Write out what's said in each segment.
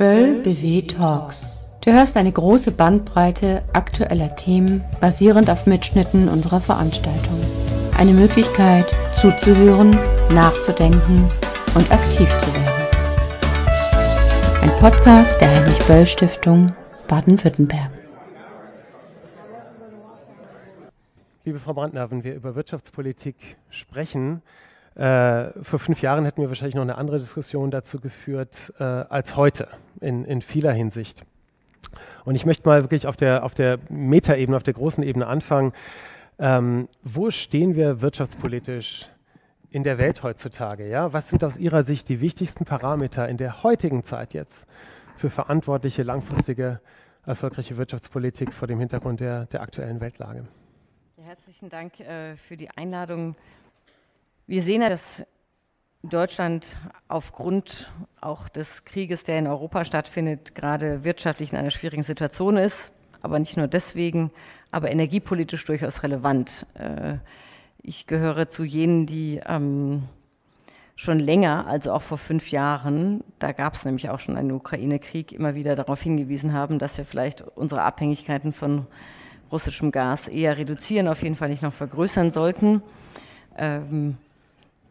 Böll BW Talks. Du hörst eine große Bandbreite aktueller Themen basierend auf Mitschnitten unserer Veranstaltung. Eine Möglichkeit zuzuhören, nachzudenken und aktiv zu werden. Ein Podcast der Heinrich Böll Stiftung Baden-Württemberg. Liebe Frau Brandner, wenn wir über Wirtschaftspolitik sprechen, äh, vor fünf Jahren hätten wir wahrscheinlich noch eine andere Diskussion dazu geführt äh, als heute in, in vieler Hinsicht. Und ich möchte mal wirklich auf der, auf der Metaebene, auf der großen Ebene anfangen. Ähm, wo stehen wir wirtschaftspolitisch in der Welt heutzutage? Ja? Was sind aus Ihrer Sicht die wichtigsten Parameter in der heutigen Zeit jetzt für verantwortliche, langfristige, erfolgreiche Wirtschaftspolitik vor dem Hintergrund der, der aktuellen Weltlage? Herzlichen Dank äh, für die Einladung wir sehen ja, dass Deutschland aufgrund auch des Krieges, der in Europa stattfindet, gerade wirtschaftlich in einer schwierigen Situation ist. Aber nicht nur deswegen, aber energiepolitisch durchaus relevant. Äh, ich gehöre zu jenen, die ähm, schon länger, also auch vor fünf Jahren, da gab es nämlich auch schon einen Ukraine-Krieg, immer wieder darauf hingewiesen haben, dass wir vielleicht unsere Abhängigkeiten von russischem Gas eher reduzieren, auf jeden Fall nicht noch vergrößern sollten. Ähm,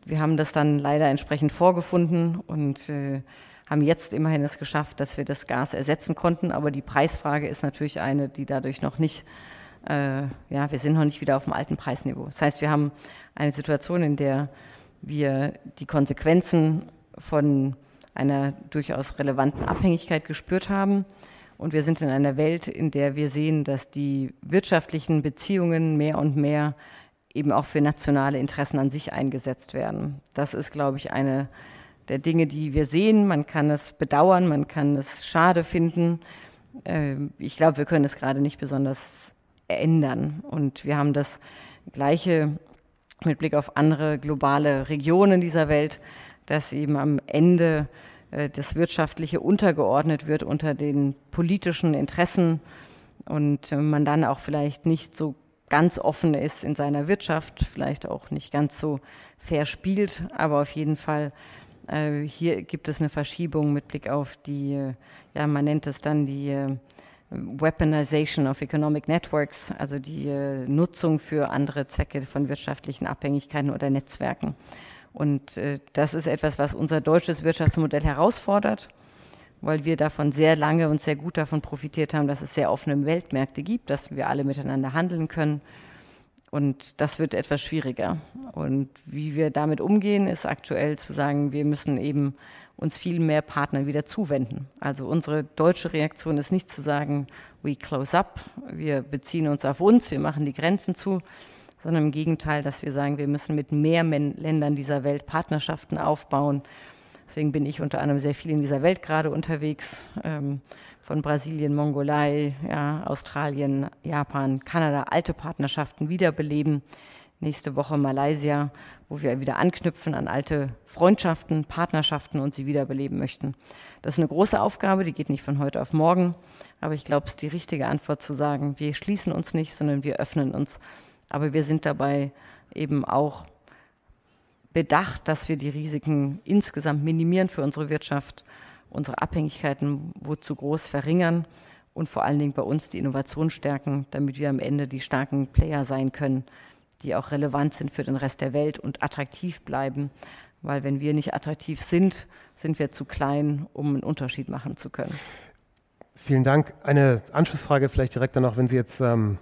wir haben das dann leider entsprechend vorgefunden und äh, haben jetzt immerhin es geschafft, dass wir das Gas ersetzen konnten. Aber die Preisfrage ist natürlich eine, die dadurch noch nicht, äh, ja, wir sind noch nicht wieder auf dem alten Preisniveau. Das heißt, wir haben eine Situation, in der wir die Konsequenzen von einer durchaus relevanten Abhängigkeit gespürt haben. Und wir sind in einer Welt, in der wir sehen, dass die wirtschaftlichen Beziehungen mehr und mehr eben auch für nationale Interessen an sich eingesetzt werden. Das ist, glaube ich, eine der Dinge, die wir sehen. Man kann es bedauern, man kann es schade finden. Ähm, ich glaube, wir können es gerade nicht besonders ändern. Und wir haben das Gleiche mit Blick auf andere globale Regionen dieser Welt, dass eben am Ende äh, das Wirtschaftliche untergeordnet wird unter den politischen Interessen und man dann auch vielleicht nicht so ganz offen ist in seiner Wirtschaft, vielleicht auch nicht ganz so fair spielt, aber auf jeden Fall äh, hier gibt es eine Verschiebung mit Blick auf die, äh, ja, man nennt es dann die äh, Weaponization of Economic Networks, also die äh, Nutzung für andere Zwecke von wirtschaftlichen Abhängigkeiten oder Netzwerken. Und das ist etwas, was unser deutsches Wirtschaftsmodell herausfordert weil wir davon sehr lange und sehr gut davon profitiert haben, dass es sehr offene Weltmärkte gibt, dass wir alle miteinander handeln können. Und das wird etwas schwieriger. Und wie wir damit umgehen, ist aktuell zu sagen, wir müssen eben uns viel mehr Partnern wieder zuwenden. Also unsere deutsche Reaktion ist nicht zu sagen, we close up, wir beziehen uns auf uns, wir machen die Grenzen zu, sondern im Gegenteil, dass wir sagen, wir müssen mit mehr Ländern dieser Welt Partnerschaften aufbauen Deswegen bin ich unter anderem sehr viel in dieser Welt gerade unterwegs, ähm, von Brasilien, Mongolei, ja, Australien, Japan, Kanada, alte Partnerschaften wiederbeleben. Nächste Woche Malaysia, wo wir wieder anknüpfen an alte Freundschaften, Partnerschaften und sie wiederbeleben möchten. Das ist eine große Aufgabe, die geht nicht von heute auf morgen, aber ich glaube, es ist die richtige Antwort zu sagen, wir schließen uns nicht, sondern wir öffnen uns. Aber wir sind dabei eben auch bedacht, dass wir die Risiken insgesamt minimieren für unsere Wirtschaft, unsere Abhängigkeiten wo zu groß verringern und vor allen Dingen bei uns die Innovation stärken, damit wir am Ende die starken Player sein können, die auch relevant sind für den Rest der Welt und attraktiv bleiben. Weil wenn wir nicht attraktiv sind, sind wir zu klein, um einen Unterschied machen zu können. Vielen Dank. Eine Anschlussfrage vielleicht direkt danach, wenn Sie jetzt ähm,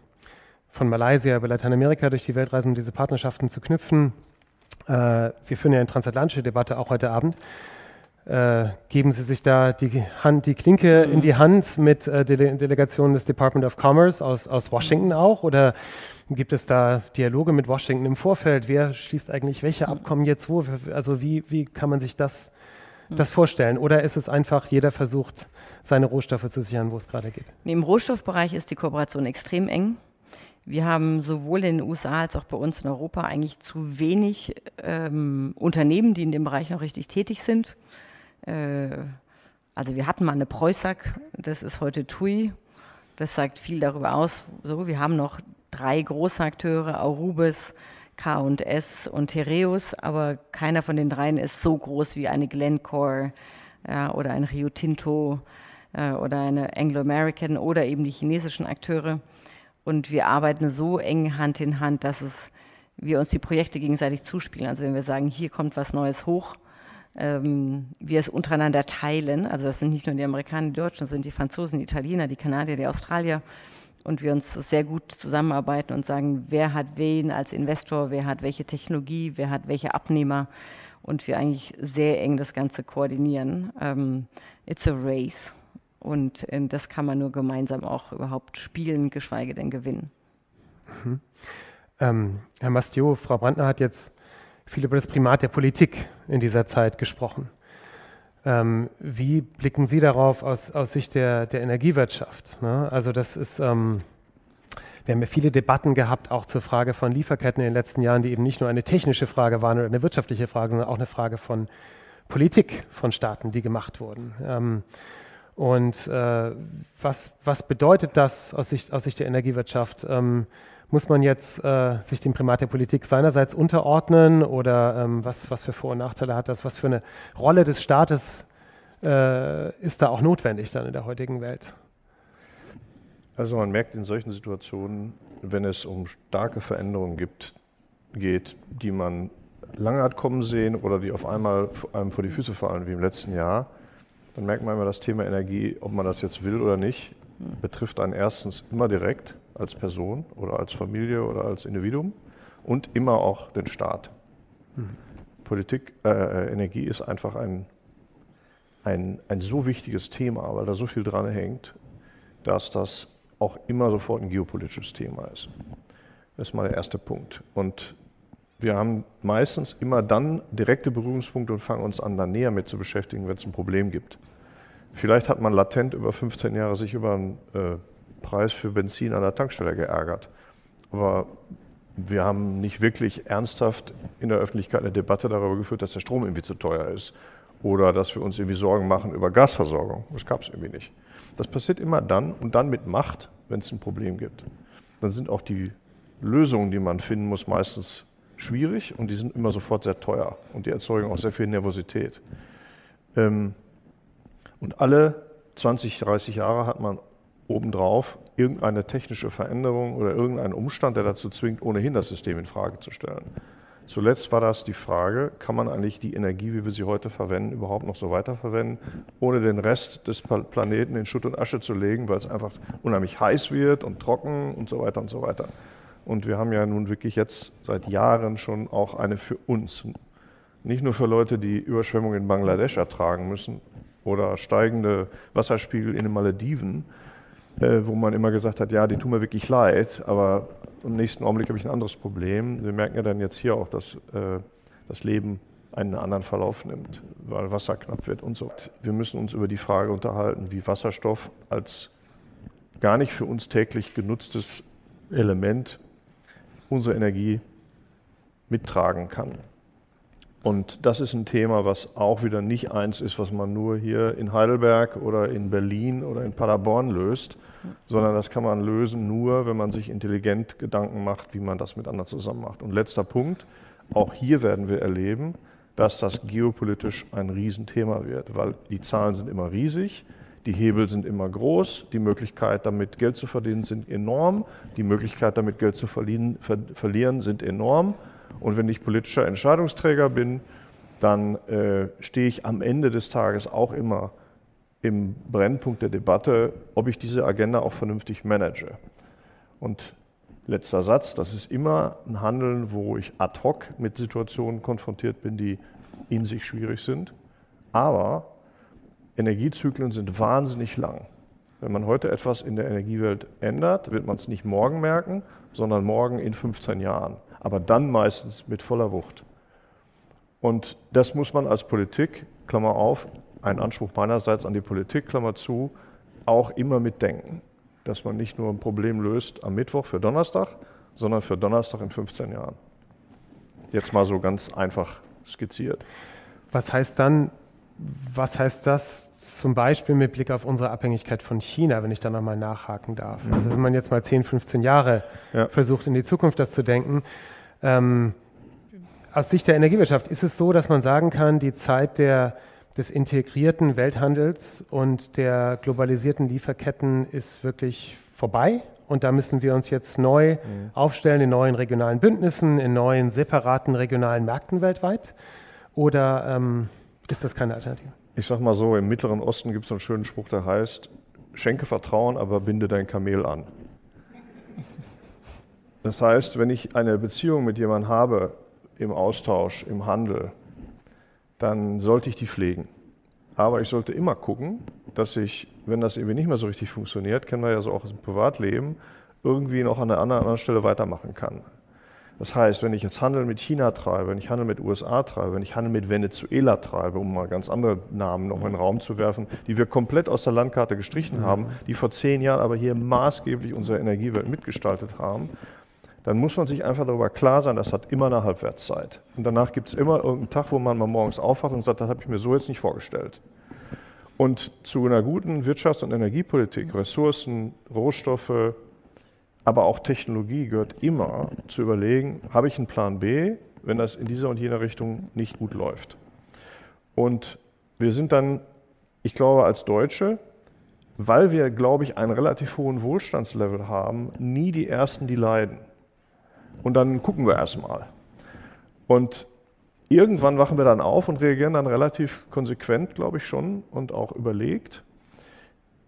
von Malaysia über Lateinamerika durch die Welt reisen, um diese Partnerschaften zu knüpfen. Äh, wir führen ja eine transatlantische Debatte auch heute Abend. Äh, geben Sie sich da die, Hand, die Klinke in die Hand mit äh, Dele Delegationen des Department of Commerce aus, aus Washington auch? Oder gibt es da Dialoge mit Washington im Vorfeld? Wer schließt eigentlich welche Abkommen jetzt wo? Also wie, wie kann man sich das, das vorstellen? Oder ist es einfach, jeder versucht, seine Rohstoffe zu sichern, wo es gerade geht? Im Rohstoffbereich ist die Kooperation extrem eng. Wir haben sowohl in den USA als auch bei uns in Europa eigentlich zu wenig ähm, Unternehmen, die in dem Bereich noch richtig tätig sind. Äh, also wir hatten mal eine Preußack, das ist heute TUI. Das sagt viel darüber aus. So, wir haben noch drei große Akteure, Aurubis, K&S und Tereus, aber keiner von den dreien ist so groß wie eine Glencore, ja, oder ein Rio Tinto äh, oder eine Anglo-American oder eben die chinesischen Akteure. Und wir arbeiten so eng Hand in Hand, dass es, wir uns die Projekte gegenseitig zuspielen. Also wenn wir sagen, hier kommt was Neues hoch, ähm, wir es untereinander teilen. Also das sind nicht nur die Amerikaner, die Deutschen, das sind die Franzosen, die Italiener, die Kanadier, die Australier. Und wir uns sehr gut zusammenarbeiten und sagen, wer hat wen als Investor, wer hat welche Technologie, wer hat welche Abnehmer. Und wir eigentlich sehr eng das Ganze koordinieren. Ähm, it's a race. Und äh, das kann man nur gemeinsam auch überhaupt spielen, geschweige denn gewinnen. Mhm. Ähm, Herr Mastio, Frau Brandner hat jetzt viel über das Primat der Politik in dieser Zeit gesprochen. Ähm, wie blicken Sie darauf aus, aus Sicht der, der Energiewirtschaft? Ne? Also das ist, ähm, wir haben ja viele Debatten gehabt, auch zur Frage von Lieferketten in den letzten Jahren, die eben nicht nur eine technische Frage waren oder eine wirtschaftliche Frage, sondern auch eine Frage von Politik von Staaten, die gemacht wurden. Ähm, und äh, was, was bedeutet das aus Sicht, aus Sicht der Energiewirtschaft? Ähm, muss man jetzt äh, sich dem Primat der Politik seinerseits unterordnen oder ähm, was, was für Vor- und Nachteile hat das? Was für eine Rolle des Staates äh, ist da auch notwendig dann in der heutigen Welt? Also man merkt in solchen Situationen, wenn es um starke Veränderungen gibt, geht, die man lange hat kommen sehen oder die auf einmal einem vor die Füße fallen, wie im letzten Jahr, dann merkt man immer, das Thema Energie, ob man das jetzt will oder nicht, betrifft einen erstens immer direkt als Person oder als Familie oder als Individuum und immer auch den Staat. Mhm. Politik, äh, äh, Energie ist einfach ein, ein, ein so wichtiges Thema, weil da so viel dran hängt, dass das auch immer sofort ein geopolitisches Thema ist. Das ist mal der erste Punkt. Und wir haben meistens immer dann direkte Berührungspunkte und fangen uns an, da näher mit zu beschäftigen, wenn es ein Problem gibt. Vielleicht hat man latent über 15 Jahre sich über einen äh, Preis für Benzin an der Tankstelle geärgert. Aber wir haben nicht wirklich ernsthaft in der Öffentlichkeit eine Debatte darüber geführt, dass der Strom irgendwie zu teuer ist oder dass wir uns irgendwie Sorgen machen über Gasversorgung. Das gab es irgendwie nicht. Das passiert immer dann und dann mit Macht, wenn es ein Problem gibt. Dann sind auch die Lösungen, die man finden muss, meistens schwierig und die sind immer sofort sehr teuer und die erzeugen auch sehr viel Nervosität. Ähm, und alle 20, 30 Jahre hat man obendrauf irgendeine technische Veränderung oder irgendeinen Umstand, der dazu zwingt, ohnehin das System in Frage zu stellen. Zuletzt war das die Frage, kann man eigentlich die Energie, wie wir sie heute verwenden, überhaupt noch so weiterverwenden, ohne den Rest des Planeten in Schutt und Asche zu legen, weil es einfach unheimlich heiß wird und trocken und so weiter und so weiter. Und wir haben ja nun wirklich jetzt seit Jahren schon auch eine für uns, nicht nur für Leute, die Überschwemmungen in Bangladesch ertragen müssen oder steigende Wasserspiegel in den Malediven, äh, wo man immer gesagt hat, ja, die tun mir wirklich leid, aber im nächsten Augenblick habe ich ein anderes Problem. Wir merken ja dann jetzt hier auch, dass äh, das Leben einen anderen Verlauf nimmt, weil Wasser knapp wird und so. Wir müssen uns über die Frage unterhalten, wie Wasserstoff als gar nicht für uns täglich genutztes Element unsere Energie mittragen kann. Und das ist ein Thema, was auch wieder nicht eins ist, was man nur hier in Heidelberg oder in Berlin oder in Paderborn löst, sondern das kann man lösen nur, wenn man sich intelligent Gedanken macht, wie man das mit anderen zusammen macht. Und letzter Punkt, auch hier werden wir erleben, dass das geopolitisch ein Riesenthema wird, weil die Zahlen sind immer riesig, die Hebel sind immer groß, die Möglichkeit, damit Geld zu verdienen, sind enorm, die Möglichkeit, damit Geld zu verlieren, ver verlieren sind enorm. Und wenn ich politischer Entscheidungsträger bin, dann äh, stehe ich am Ende des Tages auch immer im Brennpunkt der Debatte, ob ich diese Agenda auch vernünftig manage. Und letzter Satz, das ist immer ein Handeln, wo ich ad hoc mit Situationen konfrontiert bin, die in sich schwierig sind. Aber Energiezyklen sind wahnsinnig lang. Wenn man heute etwas in der Energiewelt ändert, wird man es nicht morgen merken, sondern morgen in 15 Jahren aber dann meistens mit voller Wucht. Und das muss man als Politik, Klammer auf, ein Anspruch meinerseits an die Politik, Klammer zu, auch immer mitdenken, dass man nicht nur ein Problem löst am Mittwoch für Donnerstag, sondern für Donnerstag in 15 Jahren. Jetzt mal so ganz einfach skizziert. Was heißt dann, was heißt das zum Beispiel mit Blick auf unsere Abhängigkeit von China, wenn ich da nochmal nachhaken darf? Mhm. Also wenn man jetzt mal 10, 15 Jahre ja. versucht, in die Zukunft das zu denken, ähm, aus Sicht der Energiewirtschaft ist es so, dass man sagen kann, die Zeit der des integrierten Welthandels und der globalisierten Lieferketten ist wirklich vorbei. Und da müssen wir uns jetzt neu mhm. aufstellen in neuen regionalen Bündnissen, in neuen separaten regionalen Märkten weltweit. Oder ähm, ist das keine Alternative? Ich sag mal so, im Mittleren Osten gibt es einen schönen Spruch, der heißt, schenke Vertrauen, aber binde dein Kamel an. Das heißt, wenn ich eine Beziehung mit jemandem habe, im Austausch, im Handel, dann sollte ich die pflegen. Aber ich sollte immer gucken, dass ich, wenn das irgendwie nicht mehr so richtig funktioniert, kennen wir ja so auch im Privatleben, irgendwie noch an einer anderen Stelle weitermachen kann. Das heißt, wenn ich jetzt Handel mit China treibe, wenn ich Handel mit USA treibe, wenn ich Handel mit Venezuela treibe, um mal ganz andere Namen noch in den Raum zu werfen, die wir komplett aus der Landkarte gestrichen haben, die vor zehn Jahren aber hier maßgeblich unsere Energiewelt mitgestaltet haben, dann muss man sich einfach darüber klar sein, das hat immer eine Halbwertszeit. Und danach gibt es immer irgendeinen Tag, wo man mal morgens aufwacht und sagt, das habe ich mir so jetzt nicht vorgestellt. Und zu einer guten Wirtschafts- und Energiepolitik, Ressourcen, Rohstoffe, aber auch Technologie gehört immer zu überlegen, habe ich einen Plan B, wenn das in dieser und jener Richtung nicht gut läuft. Und wir sind dann, ich glaube, als Deutsche, weil wir, glaube ich, einen relativ hohen Wohlstandslevel haben, nie die Ersten, die leiden und dann gucken wir erstmal. Und irgendwann wachen wir dann auf und reagieren dann relativ konsequent, glaube ich schon, und auch überlegt.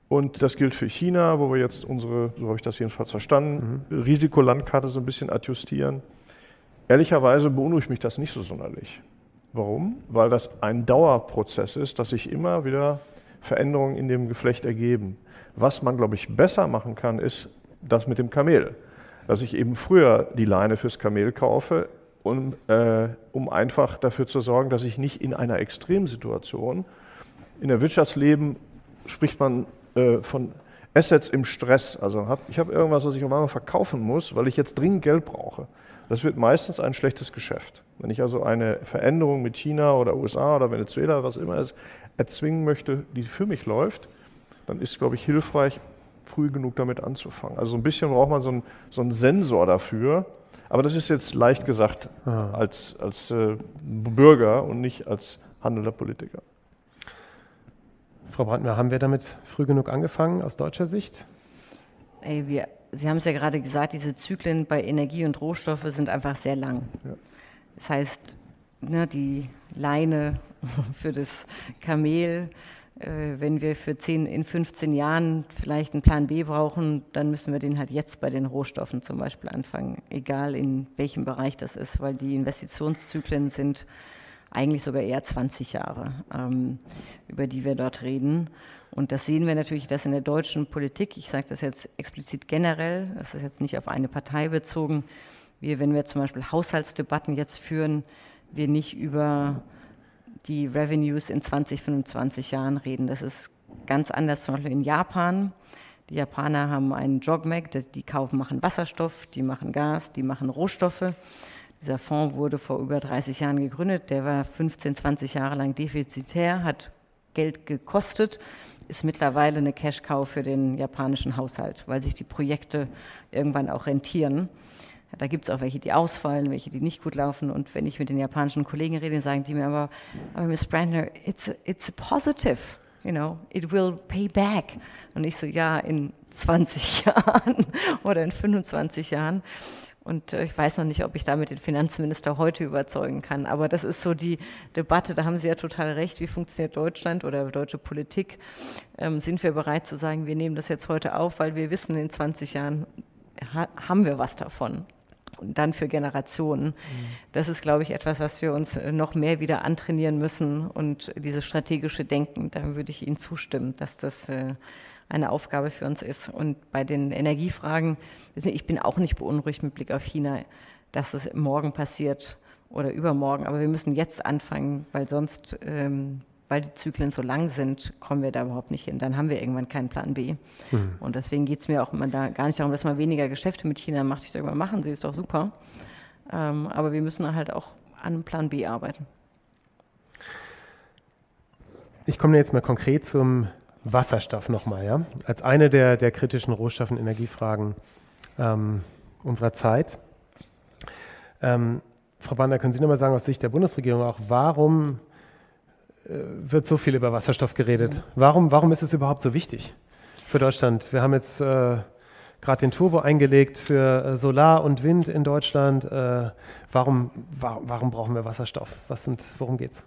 Und das gilt für China, wo wir jetzt unsere, so habe ich das jedenfalls verstanden, mhm. Risikolandkarte so ein bisschen adjustieren. Ehrlicherweise beunruhigt mich das nicht so sonderlich. Warum? Weil das ein Dauerprozess ist, dass sich immer wieder Veränderungen in dem Geflecht ergeben. Was man, glaube ich, besser machen kann, ist das mit dem Kamel dass ich eben früher die Leine fürs Kamel kaufe, um, äh, um einfach dafür zu sorgen, dass ich nicht in einer Extremsituation, in der Wirtschaftsleben spricht man äh, von Assets im Stress. Also hab, ich habe irgendwas, was ich auf einmal verkaufen muss, weil ich jetzt dringend Geld brauche. Das wird meistens ein schlechtes Geschäft. Wenn ich also eine Veränderung mit China oder USA oder Venezuela, was immer es erzwingen möchte, die für mich läuft, dann ist, glaube ich, hilfreich, früh genug damit anzufangen. Also ein bisschen braucht man so einen, so einen Sensor dafür. Aber das ist jetzt leicht gesagt Aha. als, als äh, Bürger und nicht als handelnder Politiker. Frau Brandner, haben wir damit früh genug angefangen aus deutscher Sicht? Ey, wir, Sie haben es ja gerade gesagt, diese Zyklen bei Energie und Rohstoffe sind einfach sehr lang. Ja. Das heißt, ne, die Leine für das Kamel, äh, wenn wir für 10, in 15 Jahren vielleicht einen Plan B brauchen, dann müssen wir den halt jetzt bei den Rohstoffen zum Beispiel anfangen, egal in welchem Bereich das ist, weil die Investitionszyklen sind eigentlich sogar eher 20 Jahre, ähm, über die wir dort reden. Und das sehen wir natürlich, dass in der deutschen Politik, ich sage das jetzt explizit generell, das ist jetzt nicht auf eine Partei bezogen, wir, wenn wir zum Beispiel Haushaltsdebatten jetzt führen, wir nicht über die Revenues in 20, 25 Jahren reden. Das ist ganz anders zum Beispiel in Japan. Die Japaner haben einen JOGMEC, die kaufen, machen Wasserstoff, die machen Gas, die machen Rohstoffe. Dieser Fonds wurde vor über 30 Jahren gegründet. Der war 15, 20 Jahre lang defizitär, hat Geld gekostet, ist mittlerweile eine Cash-Cow für den japanischen Haushalt, weil sich die Projekte irgendwann auch rentieren. Da gibt es auch welche, die ausfallen, welche, die nicht gut laufen. Und wenn ich mit den japanischen Kollegen rede, sagen die mir aber, aber Miss Brandner, it's a, it's a positive, you know, it will pay back. Und ich so, ja, in 20 Jahren oder in 25 Jahren. Und äh, ich weiß noch nicht, ob ich damit den Finanzminister heute überzeugen kann. Aber das ist so die Debatte, da haben Sie ja total recht. Wie funktioniert Deutschland oder deutsche Politik? Ähm, sind wir bereit zu sagen, wir nehmen das jetzt heute auf, weil wir wissen, in 20 Jahren ha haben wir was davon und dann für Generationen. Mhm. Das ist, glaube ich, etwas, was wir uns äh, noch mehr wieder antrainieren müssen und dieses strategische Denken, da würde ich Ihnen zustimmen, dass das äh, eine Aufgabe für uns ist. Und bei den Energiefragen, ich bin auch nicht beunruhigt mit Blick auf China, dass das morgen passiert oder übermorgen, aber wir müssen jetzt anfangen, weil sonst ähm, weil die Zyklen so lang sind, kommen wir da überhaupt nicht hin. Dann haben wir irgendwann keinen Plan B. Mhm. Und deswegen geht es mir auch immer da gar nicht darum, dass man weniger Geschäfte mit China macht. Ich sage mal, machen Sie, ist doch super. Ähm, aber wir müssen halt auch an einem Plan B arbeiten. Ich komme jetzt mal konkret zum Wasserstoff nochmal, ja? Als eine der, der kritischen Rohstoff- und Energiefragen ähm, unserer Zeit. Ähm, Frau Bander, können Sie nochmal sagen, aus Sicht der Bundesregierung auch, warum wird so viel über Wasserstoff geredet. Warum, warum ist es überhaupt so wichtig für Deutschland? Wir haben jetzt äh, gerade den Turbo eingelegt für äh, Solar und Wind in Deutschland. Äh, warum, wa warum brauchen wir Wasserstoff? Was sind, worum geht's?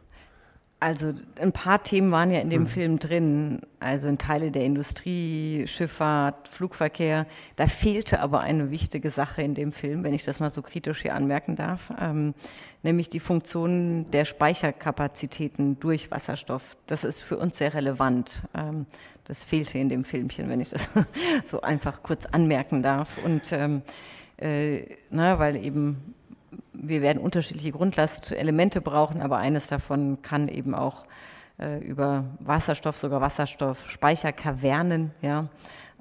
Also ein paar Themen waren ja in dem hm. Film drin, also in Teile der Industrie, Schifffahrt, Flugverkehr. Da fehlte aber eine wichtige Sache in dem Film, wenn ich das mal so kritisch hier anmerken darf, ähm, nämlich die Funktion der Speicherkapazitäten durch Wasserstoff. Das ist für uns sehr relevant. Ähm, das fehlte in dem Filmchen, wenn ich das so einfach kurz anmerken darf. Und ähm, äh, na, weil eben wir werden unterschiedliche Grundlastelemente brauchen, aber eines davon kann eben auch äh, über Wasserstoff, sogar Wasserstoffspeicherkavernen, ja,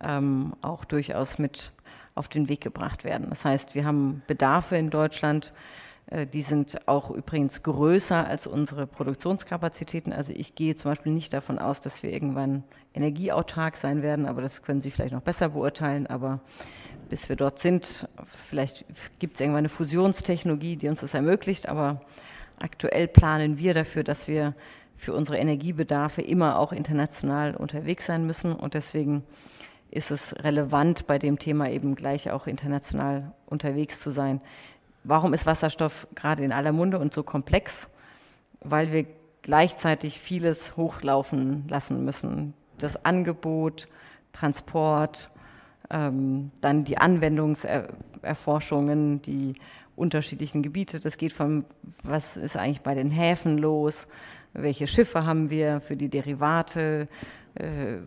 ähm, auch durchaus mit auf den Weg gebracht werden. Das heißt, wir haben Bedarfe in Deutschland, äh, die sind auch übrigens größer als unsere Produktionskapazitäten. Also ich gehe zum Beispiel nicht davon aus, dass wir irgendwann energieautark sein werden, aber das können Sie vielleicht noch besser beurteilen. Aber bis wir dort sind. Vielleicht gibt es irgendwann eine Fusionstechnologie, die uns das ermöglicht, aber aktuell planen wir dafür, dass wir für unsere Energiebedarfe immer auch international unterwegs sein müssen und deswegen ist es relevant, bei dem Thema eben gleich auch international unterwegs zu sein. Warum ist Wasserstoff gerade in aller Munde und so komplex? Weil wir gleichzeitig vieles hochlaufen lassen müssen. Das Angebot, Transport, ähm, dann die Anwendungserforschungen, die unterschiedlichen Gebiete. Das geht von, was ist eigentlich bei den Häfen los, welche Schiffe haben wir für die Derivate, äh,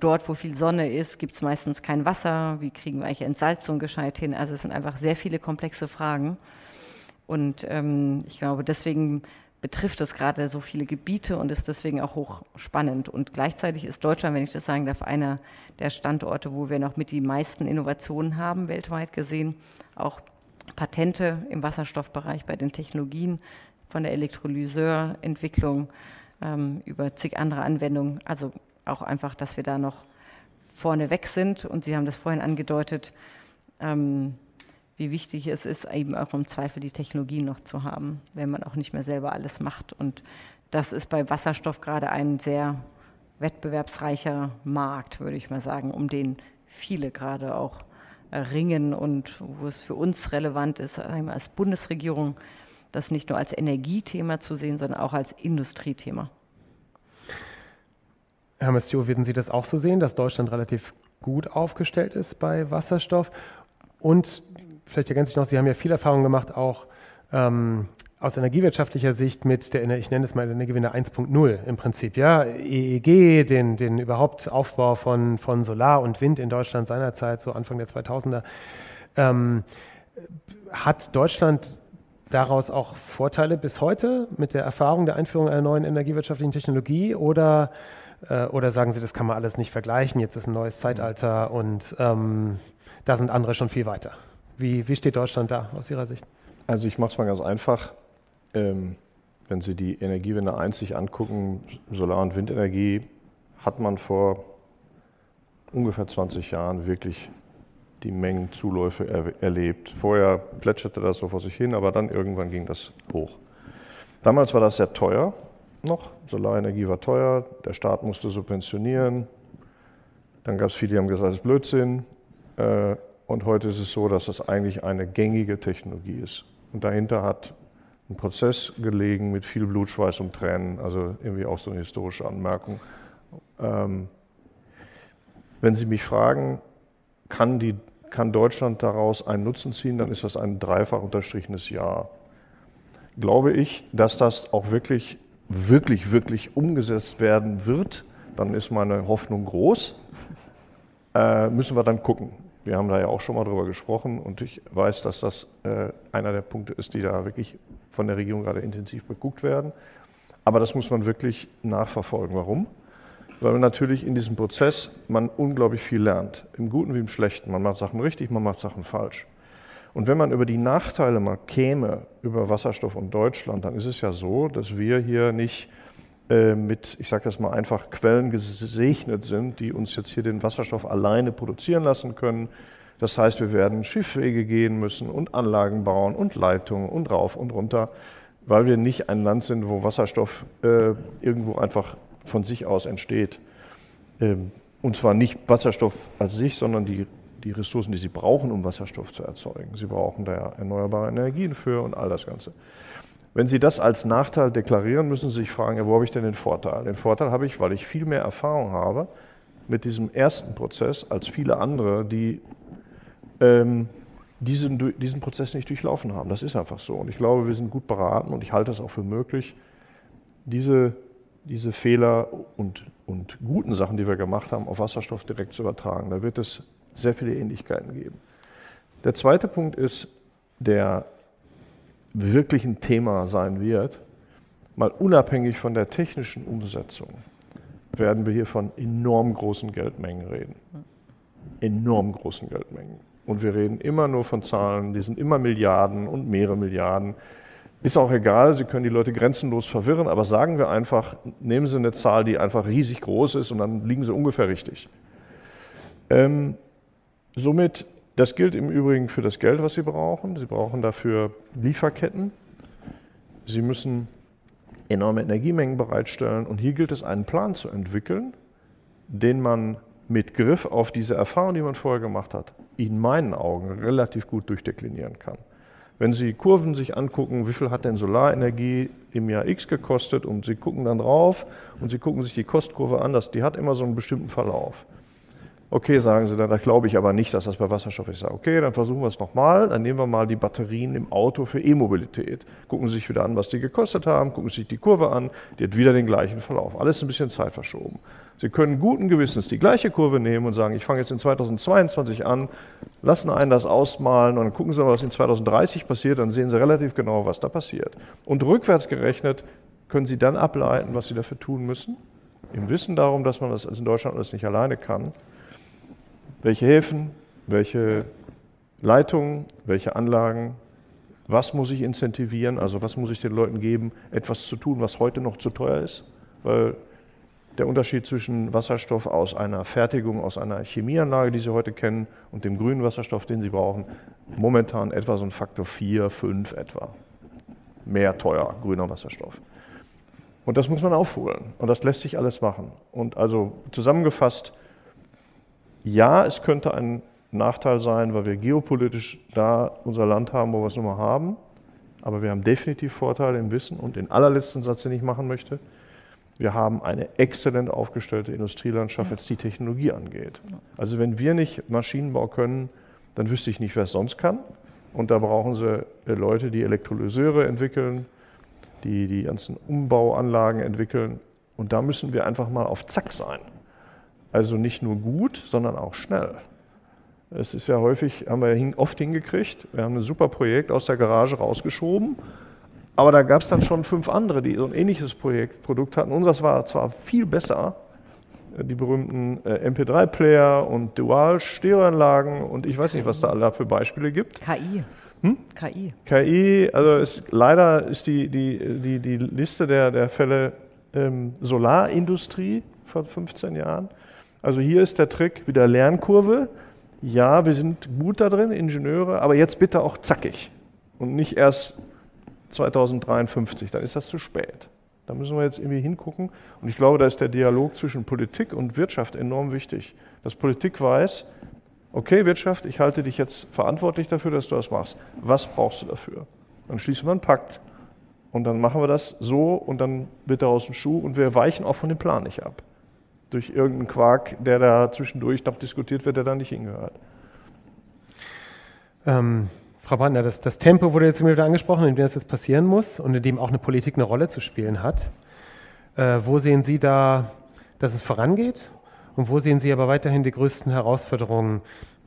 dort, wo viel Sonne ist, gibt es meistens kein Wasser, wie kriegen wir eigentlich Entsalzung gescheit hin? Also es sind einfach sehr viele komplexe Fragen. Und ähm, ich glaube, deswegen betrifft es gerade so viele Gebiete und ist deswegen auch hochspannend. Und gleichzeitig ist Deutschland, wenn ich das sagen darf, einer der Standorte, wo wir noch mit die meisten Innovationen haben, weltweit gesehen. Auch Patente im Wasserstoffbereich bei den Technologien von der Elektrolyseurentwicklung ähm, über zig andere Anwendungen. Also auch einfach, dass wir da noch vorne weg sind. Und Sie haben das vorhin angedeutet. Ähm, wie wichtig es ist, eben auch im Zweifel die Technologie noch zu haben, wenn man auch nicht mehr selber alles macht. Und das ist bei Wasserstoff gerade ein sehr wettbewerbsreicher Markt, würde ich mal sagen, um den viele gerade auch ringen und wo es für uns relevant ist, als Bundesregierung das nicht nur als Energiethema zu sehen, sondern auch als Industriethema. Herr Mestio, würden Sie das auch so sehen, dass Deutschland relativ gut aufgestellt ist bei Wasserstoff? Und vielleicht ergänze ich noch, Sie haben ja viel Erfahrung gemacht, auch ähm, aus energiewirtschaftlicher Sicht mit der, ich nenne es mal Energiewende 1.0 im Prinzip, ja, EEG, den, den überhaupt Aufbau von, von Solar und Wind in Deutschland seinerzeit, so Anfang der 2000er. Ähm, hat Deutschland daraus auch Vorteile bis heute mit der Erfahrung der Einführung einer neuen energiewirtschaftlichen Technologie oder, äh, oder sagen Sie, das kann man alles nicht vergleichen, jetzt ist ein neues Zeitalter und ähm, da sind andere schon viel weiter? Wie, wie steht Deutschland da aus Ihrer Sicht? Also ich mache es mal ganz einfach. Ähm, wenn Sie die Energiewende 1 sich angucken, Solar- und Windenergie, hat man vor ungefähr 20 Jahren wirklich die Mengen Zuläufe er erlebt. Vorher plätscherte das so vor sich hin, aber dann irgendwann ging das hoch. Damals war das sehr teuer noch. Solarenergie war teuer, der Staat musste subventionieren. Dann gab es viele, die haben gesagt, das ist Blödsinn. Äh, und heute ist es so, dass das eigentlich eine gängige Technologie ist. Und dahinter hat ein Prozess gelegen mit viel Blut, Schweiß und Tränen, also irgendwie auch so eine historische Anmerkung. Ähm, wenn Sie mich fragen, kann, die, kann Deutschland daraus einen Nutzen ziehen, dann ist das ein dreifach unterstrichenes Ja. Glaube ich, dass das auch wirklich, wirklich, wirklich umgesetzt werden wird, dann ist meine Hoffnung groß. Äh, müssen wir dann gucken. Wir haben da ja auch schon mal drüber gesprochen und ich weiß, dass das äh, einer der Punkte ist, die da wirklich von der Regierung gerade intensiv beguckt werden. Aber das muss man wirklich nachverfolgen. Warum? Weil man natürlich in diesem Prozess man unglaublich viel lernt, im Guten wie im Schlechten. Man macht Sachen richtig, man macht Sachen falsch. Und wenn man über die Nachteile mal käme, über Wasserstoff und Deutschland, dann ist es ja so, dass wir hier nicht mit, ich sage das mal einfach, Quellen gesegnet sind, die uns jetzt hier den Wasserstoff alleine produzieren lassen können. Das heißt, wir werden Schiffwege gehen müssen und Anlagen bauen und Leitungen und rauf und runter. weil wir nicht ein Land sind, wo Wasserstoff äh, irgendwo einfach von sich aus entsteht. Ähm, und zwar nicht Wasserstoff als sich, sondern die, die Ressourcen, die sie brauchen, um Wasserstoff zu erzeugen. Sie brauchen da erneuerbare Energien für und all das Ganze. Wenn Sie das als Nachteil deklarieren, müssen Sie sich fragen, wo habe ich denn den Vorteil? Den Vorteil habe ich, weil ich viel mehr Erfahrung habe mit diesem ersten Prozess als viele andere, die ähm, diesen, diesen Prozess nicht durchlaufen haben. Das ist einfach so. Und ich glaube, wir sind gut beraten und ich halte es auch für möglich, diese, diese Fehler und, und guten Sachen, die wir gemacht haben, auf Wasserstoff direkt zu übertragen. Da wird es sehr viele Ähnlichkeiten geben. Der zweite Punkt ist, der wirklich ein Thema sein wird, mal unabhängig von der technischen Umsetzung, werden wir hier von enorm großen Geldmengen reden. Enorm großen Geldmengen. Und wir reden immer nur von Zahlen, die sind immer Milliarden und mehrere Milliarden. Ist auch egal, Sie können die Leute grenzenlos verwirren, aber sagen wir einfach, nehmen Sie eine Zahl, die einfach riesig groß ist und dann liegen Sie ungefähr richtig. Ähm, somit, das gilt im Übrigen für das Geld, was Sie brauchen. Sie brauchen dafür Lieferketten. Sie müssen enorme Energiemengen bereitstellen und hier gilt es, einen Plan zu entwickeln, den man mit Griff auf diese Erfahrung, die man vorher gemacht hat, in meinen Augen relativ gut durchdeklinieren kann. Wenn Sie Kurven sich angucken, wie viel hat denn Solarenergie im Jahr X gekostet und Sie gucken dann drauf und Sie gucken sich die Kostkurve an, das, die hat immer so einen bestimmten Verlauf. Okay, sagen Sie dann, da glaube ich aber nicht, dass das bei Wasserstoff ist. Okay, dann versuchen wir es nochmal. Dann nehmen wir mal die Batterien im Auto für E-Mobilität. Gucken Sie sich wieder an, was die gekostet haben, gucken Sie sich die Kurve an, die hat wieder den gleichen Verlauf. Alles ein bisschen Zeit verschoben. Sie können guten Gewissens die gleiche Kurve nehmen und sagen, ich fange jetzt in 2022 an, lassen einen das ausmalen und dann gucken Sie mal, was in 2030 passiert, dann sehen Sie relativ genau, was da passiert. Und rückwärts gerechnet können Sie dann ableiten, was Sie dafür tun müssen, im Wissen darum, dass man das in Deutschland alles nicht alleine kann. Welche Häfen, welche Leitungen, welche Anlagen, was muss ich incentivieren, also was muss ich den Leuten geben, etwas zu tun, was heute noch zu teuer ist, weil der Unterschied zwischen Wasserstoff aus einer Fertigung, aus einer Chemieanlage, die Sie heute kennen, und dem grünen Wasserstoff, den Sie brauchen, momentan etwa so ein Faktor 4, 5 etwa. Mehr teuer, grüner Wasserstoff. Und das muss man aufholen. Und das lässt sich alles machen. Und also zusammengefasst, ja, es könnte ein Nachteil sein, weil wir geopolitisch da unser Land haben, wo wir es nun mal haben. Aber wir haben definitiv Vorteile im Wissen. Und den allerletzten Satz, den ich machen möchte, wir haben eine exzellent aufgestellte Industrielandschaft, ja. was die Technologie angeht. Also wenn wir nicht Maschinenbau können, dann wüsste ich nicht, wer es sonst kann. Und da brauchen sie äh, Leute, die Elektrolyseure entwickeln, die die ganzen Umbauanlagen entwickeln. Und da müssen wir einfach mal auf Zack sein. Also nicht nur gut, sondern auch schnell. Es ist ja häufig, haben wir oft hingekriegt. Wir haben ein super Projekt aus der Garage rausgeschoben aber da gab es dann schon fünf andere, die so ein ähnliches Projekt, Produkt hatten. Unseres war zwar viel besser, äh, die berühmten äh, MP3-Player und Dual-Stereoanlagen und ich weiß nicht, was da alle für Beispiele gibt. KI. Hm? KI. KI, also ist, leider ist die, die, die, die Liste der, der Fälle ähm, Solarindustrie vor 15 Jahren. Also hier ist der Trick wieder Lernkurve. Ja, wir sind gut da drin, Ingenieure, aber jetzt bitte auch zackig und nicht erst 2053, dann ist das zu spät. Da müssen wir jetzt irgendwie hingucken. Und ich glaube, da ist der Dialog zwischen Politik und Wirtschaft enorm wichtig. Dass Politik weiß, okay, Wirtschaft, ich halte dich jetzt verantwortlich dafür, dass du das machst. Was brauchst du dafür? Dann schließen wir einen Pakt. Und dann machen wir das so und dann wird daraus ein Schuh und wir weichen auch von dem Plan nicht ab. Durch irgendeinen Quark, der da zwischendurch noch diskutiert wird, der da nicht hingehört. Ähm, Frau Brandner, das, das, Tempo wurde jetzt immer wieder angesprochen, in dem das jetzt passieren muss und in dem auch eine Politik eine Rolle zu spielen hat. Äh, wo sehen Sie da, dass es vorangeht? Und wo sehen Sie aber weiterhin die größten Herausforderungen,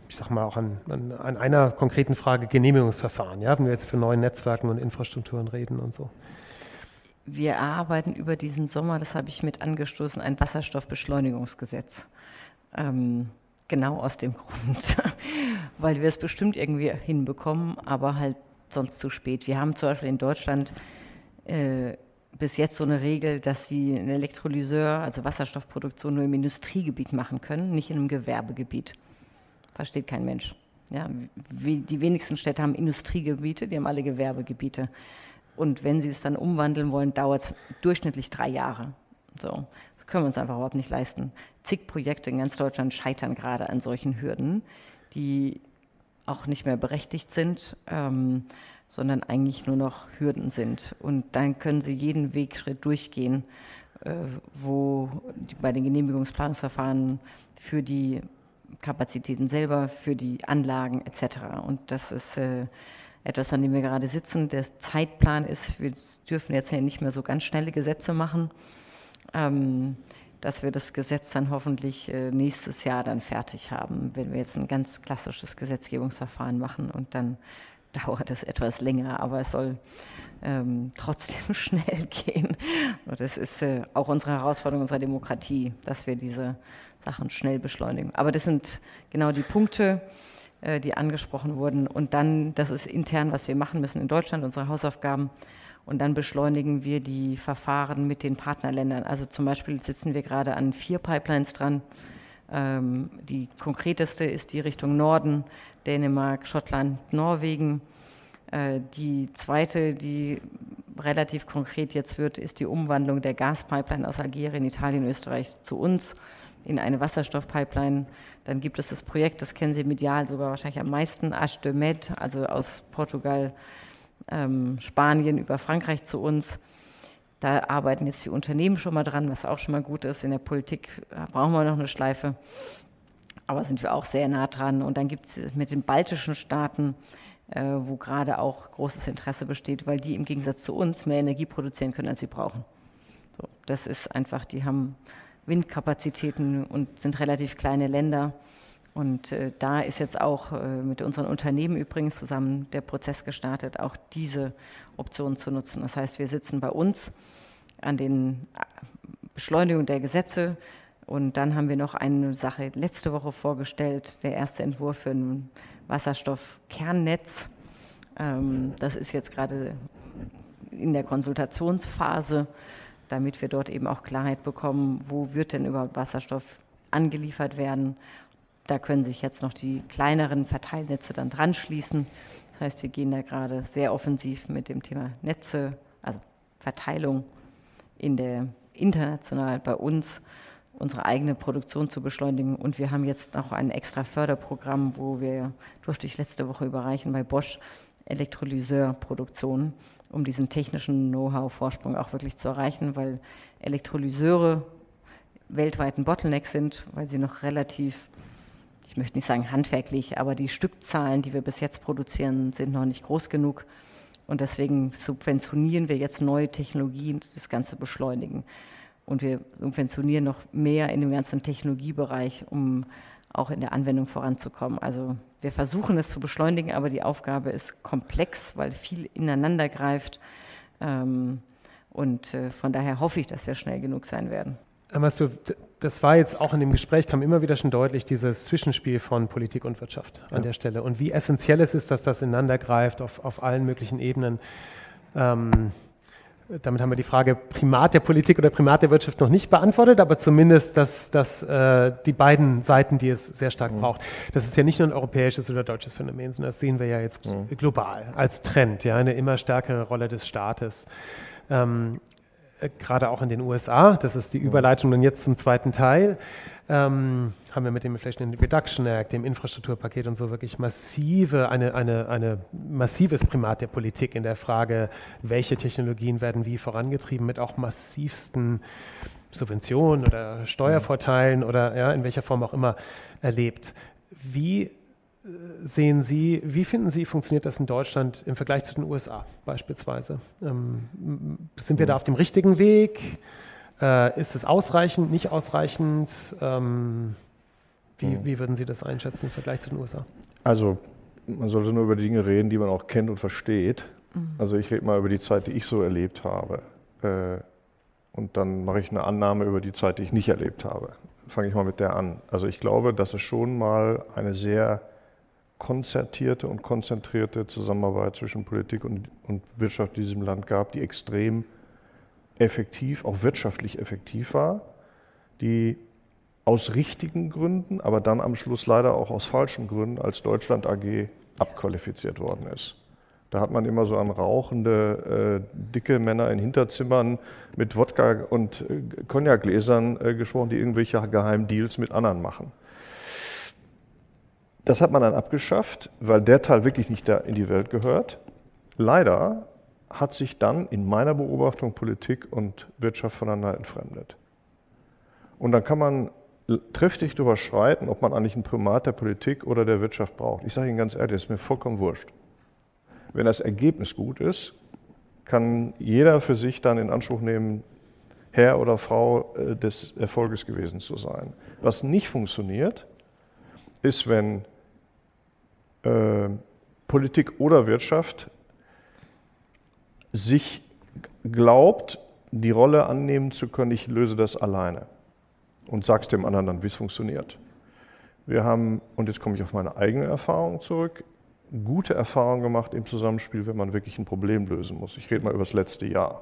ich sage mal auch an, an, an, einer konkreten Frage Genehmigungsverfahren, ja, wenn wir jetzt für neue Netzwerken und Infrastrukturen reden und so? Wir erarbeiten über diesen Sommer, das habe ich mit angestoßen, ein Wasserstoffbeschleunigungsgesetz. Ähm, Genau aus dem Grund, weil wir es bestimmt irgendwie hinbekommen, aber halt sonst zu spät. Wir haben zum Beispiel in Deutschland äh, bis jetzt so eine Regel, dass sie einen Elektrolyseur, also Wasserstoffproduktion, nur im Industriegebiet machen können, nicht in einem Gewerbegebiet. Versteht kein Mensch. Ja, die wenigsten Städte haben Industriegebiete, die haben alle Gewerbegebiete. Und wenn sie es dann umwandeln wollen, dauert es durchschnittlich drei Jahre. So, das können wir uns einfach überhaupt nicht leisten. Zig Projekte in ganz Deutschland scheitern gerade an solchen Hürden, die auch nicht mehr berechtigt sind, ähm, sondern eigentlich nur noch Hürden sind. Und dann können sie jeden Wegschritt durchgehen, äh, wo die, bei den Genehmigungsplanungsverfahren für die Kapazitäten selber, für die Anlagen etc. Und das ist äh, etwas, an dem wir gerade sitzen. Der Zeitplan ist, wir dürfen jetzt ja nicht mehr so ganz schnelle Gesetze machen, ähm, dass wir das Gesetz dann hoffentlich äh, nächstes Jahr dann fertig haben, wenn wir jetzt ein ganz klassisches Gesetzgebungsverfahren machen und dann dauert es etwas länger, aber es soll ähm, trotzdem schnell gehen. Und das ist äh, auch unsere Herausforderung unserer Demokratie, dass wir diese Sachen schnell beschleunigen. Aber das sind genau die Punkte, äh, die angesprochen wurden. Und dann, das ist intern, was wir machen müssen in Deutschland, unsere Hausaufgaben. Und dann beschleunigen wir die Verfahren mit den Partnerländern. Also zum Beispiel sitzen wir gerade an vier Pipelines dran. Ähm, die konkreteste ist die Richtung Norden, Dänemark, Schottland, Norwegen. Äh, die zweite, die relativ konkret jetzt wird, ist die Umwandlung der Gaspipeline aus Algerien, Italien, Österreich zu uns in eine Wasserstoffpipeline. Dann gibt es das Projekt, das kennen Sie medial sogar wahrscheinlich am meisten, Ache de Med, also aus Portugal, ähm, Spanien über Frankreich zu uns. Da arbeiten jetzt die Unternehmen schon mal dran, was auch schon mal gut ist. In der Politik äh, brauchen wir noch eine Schleife, aber sind wir auch sehr nah dran. Und dann gibt es mit den baltischen Staaten, äh, wo gerade auch großes Interesse besteht, weil die im Gegensatz zu uns mehr Energie produzieren können, als sie brauchen. So, das ist einfach, die haben Windkapazitäten und sind relativ kleine Länder. Und äh, da ist jetzt auch äh, mit unseren Unternehmen übrigens zusammen der Prozess gestartet, auch diese Option zu nutzen. Das heißt, wir sitzen bei uns an den äh, Beschleunigungen der Gesetze. Und dann haben wir noch eine Sache letzte Woche vorgestellt, der erste Entwurf für ein Wasserstoffkernnetz. Ähm, das ist jetzt gerade in der Konsultationsphase damit wir dort eben auch Klarheit bekommen, wo wird denn überhaupt Wasserstoff angeliefert werden. Da können sich jetzt noch die kleineren Verteilnetze dann dran schließen. Das heißt, wir gehen da gerade sehr offensiv mit dem Thema Netze, also Verteilung in der international bei uns unsere eigene Produktion zu beschleunigen. Und wir haben jetzt noch ein extra Förderprogramm, wo wir, durfte ich letzte Woche überreichen bei Bosch, Elektrolyseurproduktion um diesen technischen Know-how-Vorsprung auch wirklich zu erreichen, weil Elektrolyseure weltweit ein Bottleneck sind, weil sie noch relativ, ich möchte nicht sagen handwerklich, aber die Stückzahlen, die wir bis jetzt produzieren, sind noch nicht groß genug. Und deswegen subventionieren wir jetzt neue Technologien, das Ganze beschleunigen. Und wir subventionieren noch mehr in dem ganzen Technologiebereich, um auch in der Anwendung voranzukommen. Also wir versuchen es zu beschleunigen, aber die Aufgabe ist komplex, weil viel ineinander greift. Ähm, und äh, von daher hoffe ich, dass wir schnell genug sein werden. Weißt du, das war jetzt auch in dem Gespräch, kam immer wieder schon deutlich, dieses Zwischenspiel von Politik und Wirtschaft an ja. der Stelle. Und wie essentiell es ist, dass das ineinander greift auf, auf allen möglichen Ebenen. Ähm, damit haben wir die Frage Primat der Politik oder Primat der Wirtschaft noch nicht beantwortet, aber zumindest dass, dass, äh, die beiden Seiten, die es sehr stark mhm. braucht. Das ist ja nicht nur ein europäisches oder deutsches Phänomen, sondern das sehen wir ja jetzt mhm. global als Trend, ja, eine immer stärkere Rolle des Staates. Ähm, äh, gerade auch in den USA, das ist die mhm. Überleitung dann jetzt zum zweiten Teil ähm, haben wir mit dem Inflation Reduction Act, dem Infrastrukturpaket und so wirklich massive, eine, eine, eine massives Primat der Politik in der Frage, welche Technologien werden wie vorangetrieben, mit auch massivsten Subventionen oder Steuervorteilen oder ja, in welcher Form auch immer erlebt. Wie äh, sehen Sie, wie finden Sie, funktioniert das in Deutschland im Vergleich zu den USA beispielsweise? Ähm, sind wir da auf dem richtigen Weg? Äh, ist es ausreichend, nicht ausreichend? Ähm, wie, mhm. wie würden Sie das einschätzen im Vergleich zu den USA? Also, man sollte nur über die Dinge reden, die man auch kennt und versteht. Mhm. Also, ich rede mal über die Zeit, die ich so erlebt habe. Äh, und dann mache ich eine Annahme über die Zeit, die ich nicht erlebt habe. Fange ich mal mit der an. Also, ich glaube, dass es schon mal eine sehr konzertierte und konzentrierte Zusammenarbeit zwischen Politik und, und Wirtschaft in diesem Land gab, die extrem effektiv, auch wirtschaftlich effektiv war, die aus richtigen Gründen, aber dann am Schluss leider auch aus falschen Gründen als Deutschland AG abqualifiziert worden ist. Da hat man immer so an rauchende, äh, dicke Männer in Hinterzimmern mit Wodka und äh, Cognacgläsern äh, gesprochen, die irgendwelche geheimen Deals mit anderen machen. Das hat man dann abgeschafft, weil der Teil wirklich nicht da in die Welt gehört. Leider hat sich dann in meiner Beobachtung Politik und Wirtschaft voneinander entfremdet. Und dann kann man triftig darüber streiten, ob man eigentlich ein Primat der Politik oder der Wirtschaft braucht. Ich sage Ihnen ganz ehrlich, ist mir vollkommen wurscht. Wenn das Ergebnis gut ist, kann jeder für sich dann in Anspruch nehmen, Herr oder Frau äh, des Erfolges gewesen zu sein. Was nicht funktioniert, ist, wenn äh, Politik oder Wirtschaft sich glaubt, die Rolle annehmen zu können, ich löse das alleine und sag's dem anderen dann, wie es funktioniert. Wir haben, und jetzt komme ich auf meine eigene Erfahrung zurück, gute Erfahrungen gemacht im Zusammenspiel, wenn man wirklich ein Problem lösen muss. Ich rede mal über das letzte Jahr.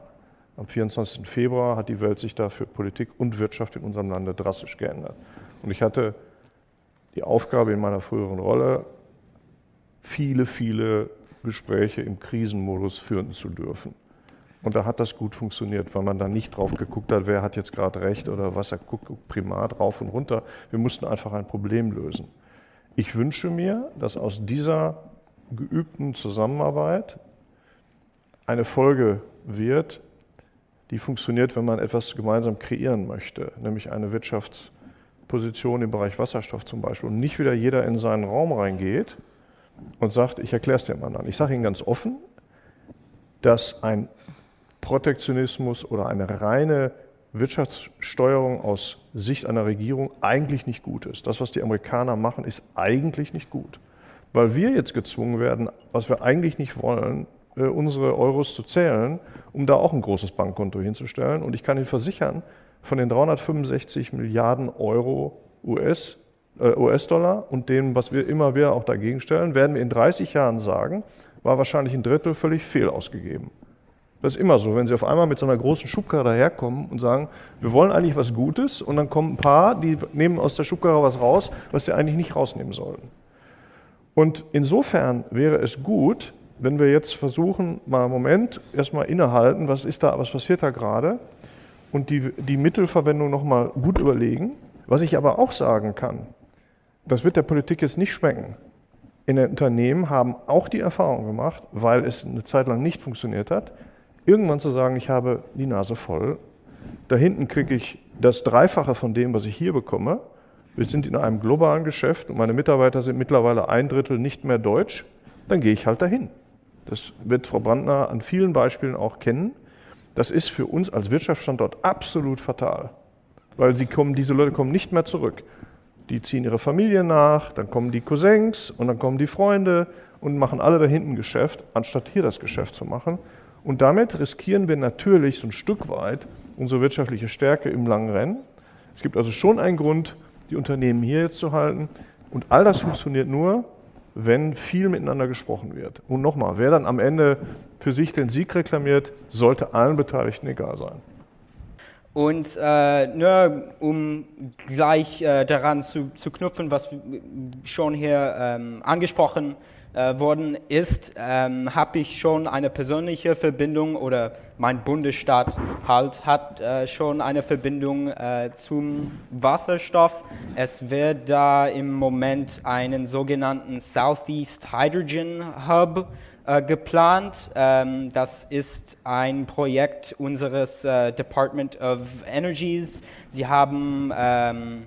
Am 24. Februar hat die Welt sich da für Politik und Wirtschaft in unserem Lande drastisch geändert. Und ich hatte die Aufgabe in meiner früheren Rolle, viele, viele Gespräche im Krisenmodus führen zu dürfen. Und da hat das gut funktioniert, weil man da nicht drauf geguckt hat, wer hat jetzt gerade recht oder was, er guckt primat rauf und runter. Wir mussten einfach ein Problem lösen. Ich wünsche mir, dass aus dieser geübten Zusammenarbeit eine Folge wird, die funktioniert, wenn man etwas gemeinsam kreieren möchte, nämlich eine Wirtschaftsposition im Bereich Wasserstoff zum Beispiel. Und nicht wieder jeder in seinen Raum reingeht und sagt, ich erkläre es dem anderen. Ich sage Ihnen ganz offen, dass ein Protektionismus oder eine reine Wirtschaftssteuerung aus Sicht einer Regierung eigentlich nicht gut ist. Das, was die Amerikaner machen, ist eigentlich nicht gut weil wir jetzt gezwungen werden, was wir eigentlich nicht wollen, äh, unsere Euros zu zählen, um da auch ein großes Bankkonto hinzustellen. Und ich kann Ihnen versichern, von den 365 Milliarden Euro US, US-Dollar und dem, was wir immer wieder auch dagegen stellen, werden wir in 30 Jahren sagen, war wahrscheinlich ein Drittel völlig fehl ausgegeben. Das ist immer so, wenn Sie auf einmal mit so einer großen Schubkarre daherkommen und sagen, wir wollen eigentlich was Gutes und dann kommen ein paar, die nehmen aus der Schubkarre was raus, was sie eigentlich nicht rausnehmen sollten. Und insofern wäre es gut, wenn wir jetzt versuchen, mal einen Moment erstmal innehalten, was ist da, was passiert da gerade und die, die Mittelverwendung nochmal gut überlegen. Was ich aber auch sagen kann, das wird der Politik jetzt nicht schmecken. In den Unternehmen haben auch die Erfahrung gemacht, weil es eine Zeit lang nicht funktioniert hat, irgendwann zu sagen, ich habe die Nase voll, da hinten kriege ich das Dreifache von dem, was ich hier bekomme wir sind in einem globalen Geschäft und meine Mitarbeiter sind mittlerweile ein Drittel nicht mehr deutsch, dann gehe ich halt dahin. Das wird Frau Brandner an vielen Beispielen auch kennen. Das ist für uns als Wirtschaftsstandort absolut fatal, weil sie kommen, diese Leute kommen nicht mehr zurück. Die ziehen ihre Familie nach, dann kommen die Cousins und dann kommen die Freunde und machen alle da hinten Geschäft, anstatt hier das Geschäft zu machen. Und damit riskieren wir natürlich so ein Stück weit unsere wirtschaftliche Stärke im langen Rennen. Es gibt also schon einen Grund, die Unternehmen hier jetzt zu halten. Und all das funktioniert nur, wenn viel miteinander gesprochen wird. Und nochmal, wer dann am Ende für sich den Sieg reklamiert, sollte allen Beteiligten egal sein. Und äh, nur um gleich äh, daran zu, zu knüpfen, was schon hier ähm, angesprochen äh, worden ist, ähm, habe ich schon eine persönliche Verbindung oder mein Bundesstaat halt hat äh, schon eine Verbindung äh, zum Wasserstoff. Es wird da im Moment einen sogenannten Southeast Hydrogen Hub äh, geplant. Ähm, das ist ein Projekt unseres äh, Department of Energies. Sie haben ähm,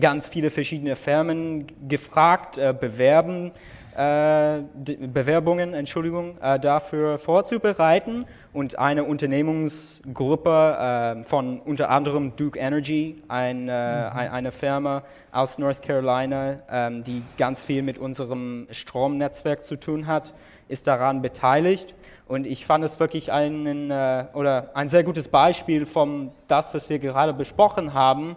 ganz viele verschiedene Firmen gefragt, äh, bewerben äh, Bewerbungen Entschuldigung, äh, dafür vorzubereiten und eine Unternehmensgruppe äh, von unter anderem Duke Energy, ein, mhm. eine Firma aus North Carolina, ähm, die ganz viel mit unserem Stromnetzwerk zu tun hat, ist daran beteiligt. Und ich fand es wirklich einen, oder ein sehr gutes Beispiel von das, was wir gerade besprochen haben,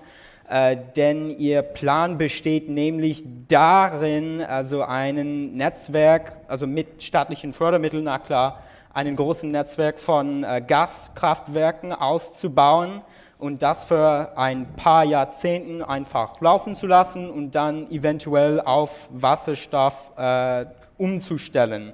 äh, denn ihr Plan besteht nämlich darin, also ein Netzwerk, also mit staatlichen Fördermitteln, na klar, einen großen Netzwerk von äh, Gaskraftwerken auszubauen und das für ein paar Jahrzehnten einfach laufen zu lassen und dann eventuell auf Wasserstoff äh, umzustellen.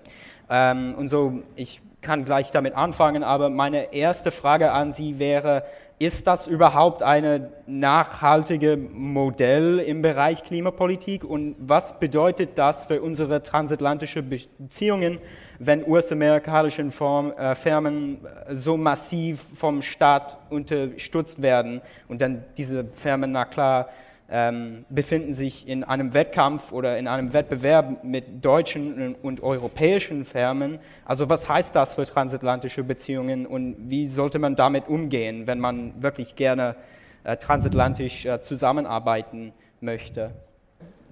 Ähm, und so, ich kann gleich damit anfangen, aber meine erste Frage an Sie wäre, ist das überhaupt ein nachhaltiges Modell im Bereich Klimapolitik? Und was bedeutet das für unsere transatlantischen Beziehungen, wenn US-amerikanische äh, Firmen so massiv vom Staat unterstützt werden? Und dann diese Firmen, na klar, ähm, befinden sich in einem Wettkampf oder in einem Wettbewerb mit deutschen und europäischen Firmen. Also was heißt das für transatlantische Beziehungen und wie sollte man damit umgehen, wenn man wirklich gerne äh, transatlantisch äh, zusammenarbeiten möchte?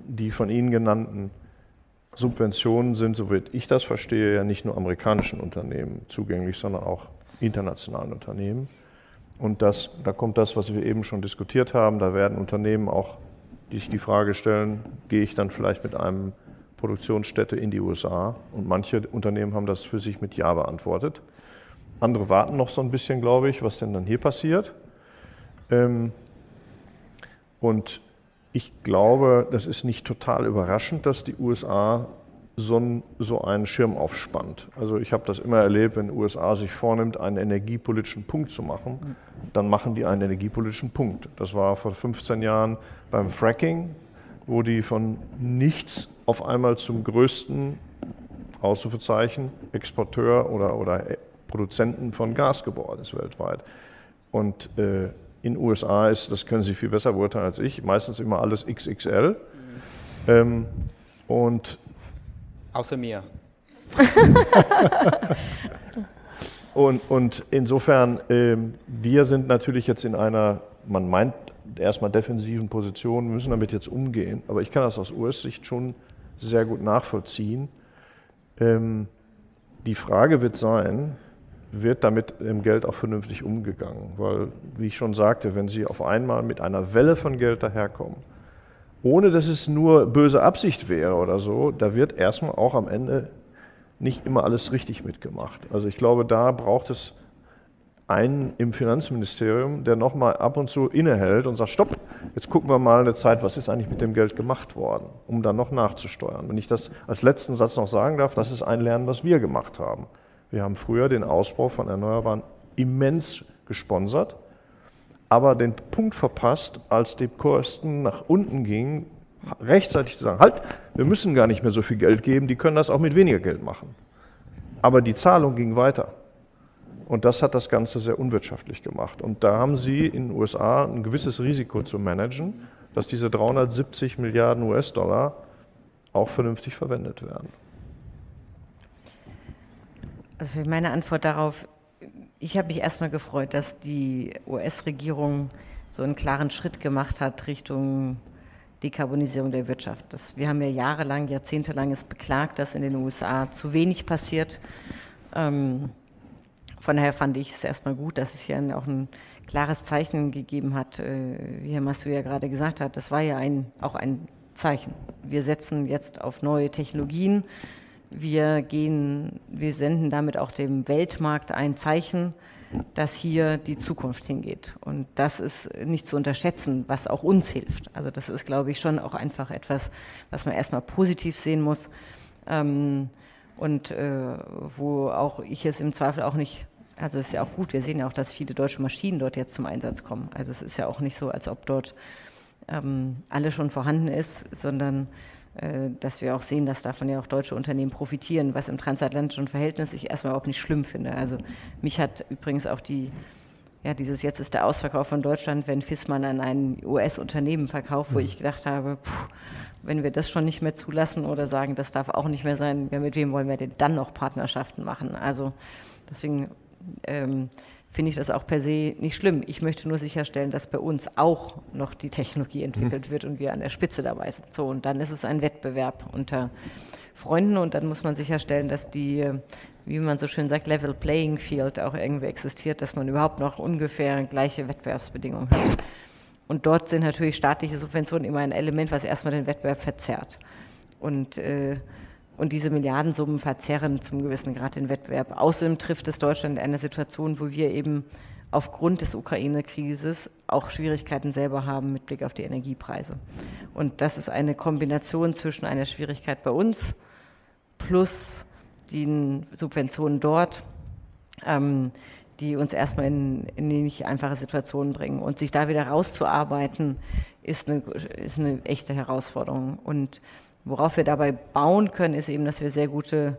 Die von Ihnen genannten Subventionen sind, soweit ich das verstehe, ja nicht nur amerikanischen Unternehmen zugänglich, sondern auch internationalen Unternehmen. Und das, da kommt das, was wir eben schon diskutiert haben. Da werden Unternehmen auch sich die Frage stellen, gehe ich dann vielleicht mit einem Produktionsstätte in die USA? Und manche Unternehmen haben das für sich mit Ja beantwortet. Andere warten noch so ein bisschen, glaube ich, was denn dann hier passiert. Ähm, und ich glaube, das ist nicht total überraschend, dass die USA so, ein, so einen Schirm aufspannt. Also ich habe das immer erlebt, wenn die USA sich vornimmt, einen energiepolitischen Punkt zu machen, dann machen die einen energiepolitischen Punkt. Das war vor 15 Jahren beim Fracking, wo die von nichts auf einmal zum größten Ausrufezeichen Exporteur oder, oder Produzenten von Gas geworden ist weltweit. Und äh, in den USA ist, das können Sie viel besser beurteilen als ich, meistens immer alles XXL. Mhm. Ähm, und Außer mir. und, und insofern, äh, wir sind natürlich jetzt in einer, man meint erstmal defensiven Position, müssen damit jetzt umgehen. Aber ich kann das aus US-Sicht schon sehr gut nachvollziehen. Ähm, die Frage wird sein, wird damit im Geld auch vernünftig umgegangen? Weil, wie ich schon sagte, wenn Sie auf einmal mit einer Welle von Geld daherkommen, ohne dass es nur böse Absicht wäre oder so, da wird erstmal auch am Ende nicht immer alles richtig mitgemacht. Also ich glaube, da braucht es einen im Finanzministerium, der nochmal ab und zu innehält und sagt, stopp, jetzt gucken wir mal eine Zeit, was ist eigentlich mit dem Geld gemacht worden, um dann noch nachzusteuern. Wenn ich das als letzten Satz noch sagen darf, das ist ein Lernen, was wir gemacht haben. Wir haben früher den Ausbau von Erneuerbaren immens gesponsert aber den Punkt verpasst, als die Kosten nach unten gingen, rechtzeitig zu sagen, halt, wir müssen gar nicht mehr so viel Geld geben, die können das auch mit weniger Geld machen. Aber die Zahlung ging weiter. Und das hat das Ganze sehr unwirtschaftlich gemacht. Und da haben sie in den USA ein gewisses Risiko zu managen, dass diese 370 Milliarden US-Dollar auch vernünftig verwendet werden. Also für meine Antwort darauf ich habe mich erstmal gefreut, dass die US-Regierung so einen klaren Schritt gemacht hat Richtung Dekarbonisierung der Wirtschaft. Das, wir haben ja jahrelang, jahrzehntelang es beklagt, dass in den USA zu wenig passiert. Ähm, von daher fand ich es erstmal gut, dass es hier auch ein klares Zeichen gegeben hat, äh, wie Herr Massu ja gerade gesagt hat. Das war ja ein, auch ein Zeichen. Wir setzen jetzt auf neue Technologien. Wir gehen, wir senden damit auch dem Weltmarkt ein Zeichen, dass hier die Zukunft hingeht. Und das ist nicht zu unterschätzen, was auch uns hilft. Also das ist, glaube ich, schon auch einfach etwas, was man erstmal positiv sehen muss. Ähm, und äh, wo auch ich es im Zweifel auch nicht, also es ist ja auch gut, wir sehen ja auch, dass viele deutsche Maschinen dort jetzt zum Einsatz kommen. Also es ist ja auch nicht so, als ob dort ähm, alles schon vorhanden ist, sondern dass wir auch sehen, dass davon ja auch deutsche Unternehmen profitieren, was im transatlantischen Verhältnis ich erstmal überhaupt nicht schlimm finde. Also mich hat übrigens auch die, ja, dieses jetzt ist der Ausverkauf von Deutschland, wenn Fissmann an ein US-Unternehmen verkauft, wo mhm. ich gedacht habe, pff, wenn wir das schon nicht mehr zulassen oder sagen, das darf auch nicht mehr sein, ja, mit wem wollen wir denn dann noch Partnerschaften machen? Also deswegen ähm, finde ich das auch per se nicht schlimm. Ich möchte nur sicherstellen, dass bei uns auch noch die Technologie entwickelt wird und wir an der Spitze dabei sind. So, und dann ist es ein Wettbewerb unter Freunden und dann muss man sicherstellen, dass die, wie man so schön sagt, Level Playing Field auch irgendwie existiert, dass man überhaupt noch ungefähr gleiche Wettbewerbsbedingungen hat. Und dort sind natürlich staatliche Subventionen immer ein Element, was erstmal den Wettbewerb verzerrt. Und äh, und diese Milliardensummen verzerren zum gewissen Grad den Wettbewerb. Außerdem trifft es Deutschland in einer Situation, wo wir eben aufgrund des Ukraine-Krises auch Schwierigkeiten selber haben mit Blick auf die Energiepreise. Und das ist eine Kombination zwischen einer Schwierigkeit bei uns plus den Subventionen dort, ähm, die uns erstmal in, in nicht einfache Situationen bringen. Und sich da wieder rauszuarbeiten, ist eine, ist eine echte Herausforderung. Und worauf wir dabei bauen können, ist eben, dass wir sehr gute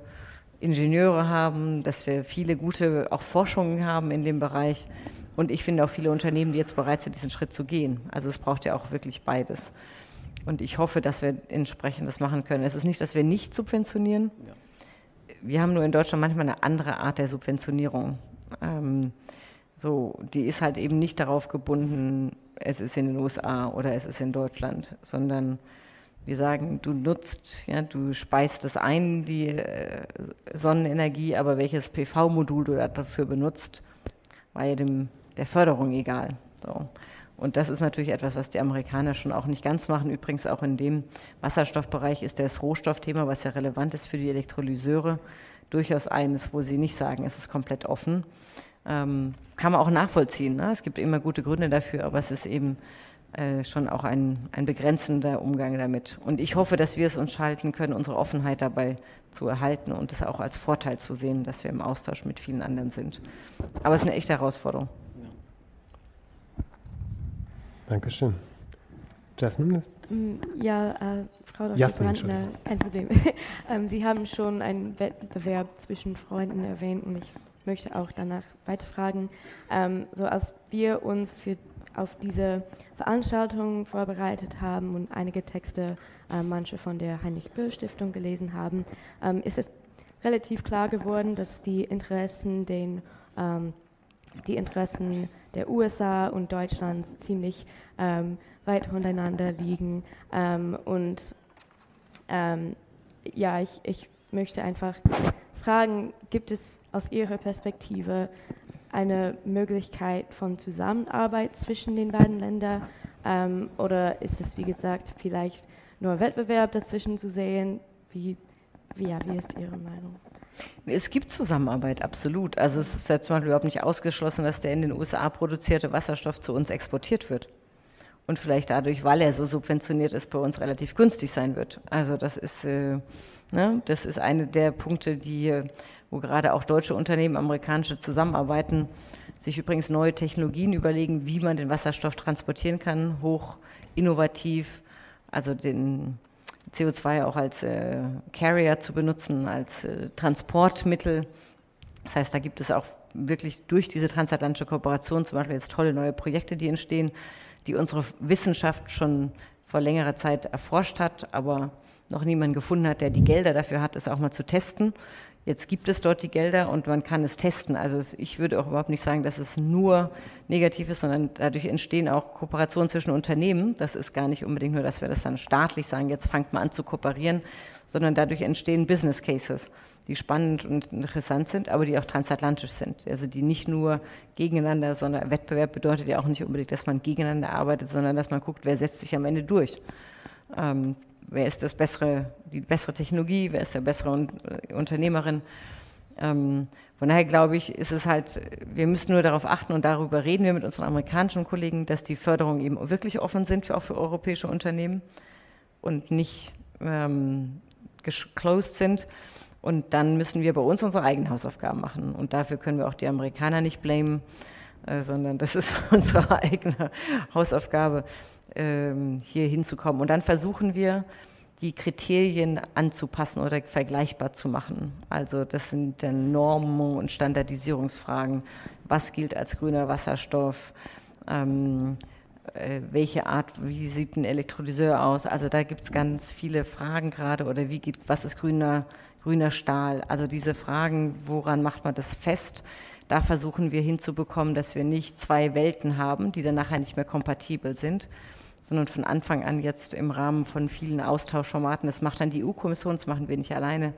Ingenieure haben, dass wir viele gute auch Forschungen haben in dem Bereich. Und ich finde auch viele Unternehmen, die jetzt bereit sind, diesen Schritt zu gehen. Also es braucht ja auch wirklich beides. Und ich hoffe, dass wir entsprechend das machen können. Es ist nicht, dass wir nicht subventionieren. Ja. Wir haben nur in Deutschland manchmal eine andere Art der Subventionierung. Ähm, so, die ist halt eben nicht darauf gebunden, es ist in den USA oder es ist in Deutschland, sondern wir sagen, du nutzt, ja, du speist das ein, die äh, Sonnenenergie, aber welches PV-Modul du dafür benutzt, war ja dem, der Förderung egal. So. Und das ist natürlich etwas, was die Amerikaner schon auch nicht ganz machen. Übrigens auch in dem Wasserstoffbereich ist das Rohstoffthema, was ja relevant ist für die Elektrolyseure, durchaus eines, wo sie nicht sagen, es ist komplett offen. Ähm, kann man auch nachvollziehen. Ne? Es gibt immer gute Gründe dafür, aber es ist eben äh, schon auch ein, ein begrenzender Umgang damit. Und ich hoffe, dass wir es uns schalten können, unsere Offenheit dabei zu erhalten und es auch als Vorteil zu sehen, dass wir im Austausch mit vielen anderen sind. Aber es ist eine echte Herausforderung. Dankeschön. Jasmine? Mm, ja, äh, Frau Dr. Jasmin, Brandner, kein Problem. ähm, Sie haben schon einen Wettbewerb zwischen Freunden erwähnt und ich möchte auch danach weiterfragen. Ähm, so als wir uns für auf diese Veranstaltung vorbereitet haben und einige Texte, äh, manche von der Heinrich-Böll-Stiftung gelesen haben, ähm, ist es relativ klar geworden, dass die Interessen, den, ähm, die Interessen der USA und Deutschlands ziemlich ähm, weit voneinander liegen. Ähm, und ähm, ja, ich, ich möchte einfach fragen, gibt es aus Ihrer Perspektive eine Möglichkeit von Zusammenarbeit zwischen den beiden Ländern? Ähm, oder ist es, wie gesagt, vielleicht nur Wettbewerb dazwischen zu sehen? Wie, wie, ja, wie ist Ihre Meinung? Es gibt Zusammenarbeit, absolut. Also es ist ja zum Beispiel überhaupt nicht ausgeschlossen, dass der in den USA produzierte Wasserstoff zu uns exportiert wird. Und vielleicht dadurch, weil er so subventioniert ist, bei uns relativ günstig sein wird. Also das ist, äh, ne, das ist eine der Punkte, die wo gerade auch deutsche Unternehmen, amerikanische zusammenarbeiten, sich übrigens neue Technologien überlegen, wie man den Wasserstoff transportieren kann, hoch innovativ, also den CO2 auch als äh, Carrier zu benutzen, als äh, Transportmittel. Das heißt, da gibt es auch wirklich durch diese transatlantische Kooperation zum Beispiel jetzt tolle neue Projekte, die entstehen, die unsere Wissenschaft schon vor längerer Zeit erforscht hat, aber noch niemand gefunden hat, der die Gelder dafür hat, es auch mal zu testen. Jetzt gibt es dort die Gelder und man kann es testen. Also ich würde auch überhaupt nicht sagen, dass es nur negativ ist, sondern dadurch entstehen auch Kooperationen zwischen Unternehmen. Das ist gar nicht unbedingt nur, dass wir das dann staatlich sagen, jetzt fangt mal an zu kooperieren, sondern dadurch entstehen Business Cases, die spannend und interessant sind, aber die auch transatlantisch sind. Also die nicht nur gegeneinander, sondern Wettbewerb bedeutet ja auch nicht unbedingt, dass man gegeneinander arbeitet, sondern dass man guckt, wer setzt sich am Ende durch. Wer ist das bessere, die bessere Technologie, wer ist der bessere äh, Unternehmerin. Ähm, von daher glaube ich, ist es halt, wir müssen nur darauf achten und darüber reden wir mit unseren amerikanischen Kollegen, dass die Förderungen eben wirklich offen sind, für, auch für europäische Unternehmen und nicht ähm, closed sind. Und dann müssen wir bei uns unsere eigenen Hausaufgaben machen. Und dafür können wir auch die Amerikaner nicht blamen, äh, sondern das ist unsere eigene Hausaufgabe hier hinzukommen. Und dann versuchen wir, die Kriterien anzupassen oder vergleichbar zu machen. Also das sind dann Normen und Standardisierungsfragen. Was gilt als grüner Wasserstoff? Ähm, äh, welche Art, wie sieht ein Elektrolyseur aus? Also da gibt es ganz viele Fragen gerade oder wie geht, was ist grüner, grüner Stahl? Also diese Fragen, woran macht man das fest? Da versuchen wir hinzubekommen, dass wir nicht zwei Welten haben, die dann nachher nicht mehr kompatibel sind, sondern von Anfang an jetzt im Rahmen von vielen Austauschformaten, das macht dann die EU-Kommission, das machen wir nicht alleine,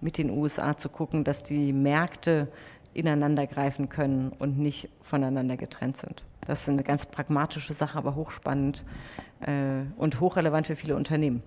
mit den USA zu gucken, dass die Märkte ineinander greifen können und nicht voneinander getrennt sind. Das ist eine ganz pragmatische Sache, aber hochspannend äh, und hochrelevant für viele Unternehmen.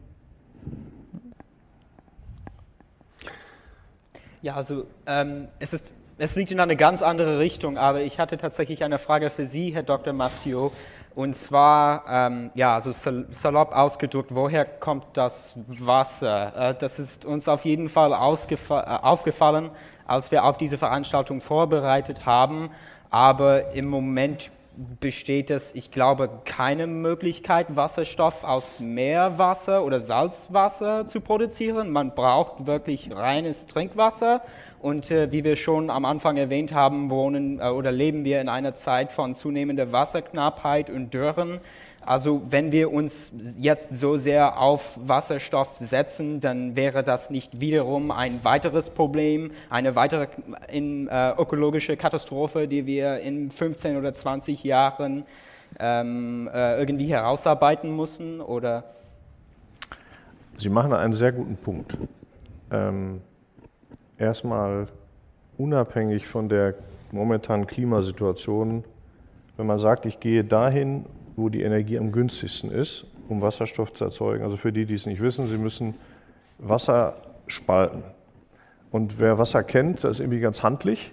Ja, also ähm, es, ist, es liegt in eine ganz andere Richtung, aber ich hatte tatsächlich eine Frage für Sie, Herr Dr. Mastio. Und zwar, ähm, ja, so salopp ausgedrückt, woher kommt das Wasser? Äh, das ist uns auf jeden Fall äh, aufgefallen, als wir auf diese Veranstaltung vorbereitet haben. Aber im Moment besteht es, ich glaube, keine Möglichkeit, Wasserstoff aus Meerwasser oder Salzwasser zu produzieren. Man braucht wirklich reines Trinkwasser. Und äh, wie wir schon am Anfang erwähnt haben, wohnen äh, oder leben wir in einer Zeit von zunehmender Wasserknappheit und Dürren. Also wenn wir uns jetzt so sehr auf Wasserstoff setzen, dann wäre das nicht wiederum ein weiteres Problem, eine weitere in, äh, ökologische Katastrophe, die wir in 15 oder 20 Jahren ähm, äh, irgendwie herausarbeiten müssen? Oder? Sie machen einen sehr guten Punkt. Ähm, erstmal unabhängig von der momentanen Klimasituation, wenn man sagt, ich gehe dahin, wo die Energie am günstigsten ist, um Wasserstoff zu erzeugen. Also für die, die es nicht wissen, sie müssen Wasser spalten. Und wer Wasser kennt, das ist irgendwie ganz handlich.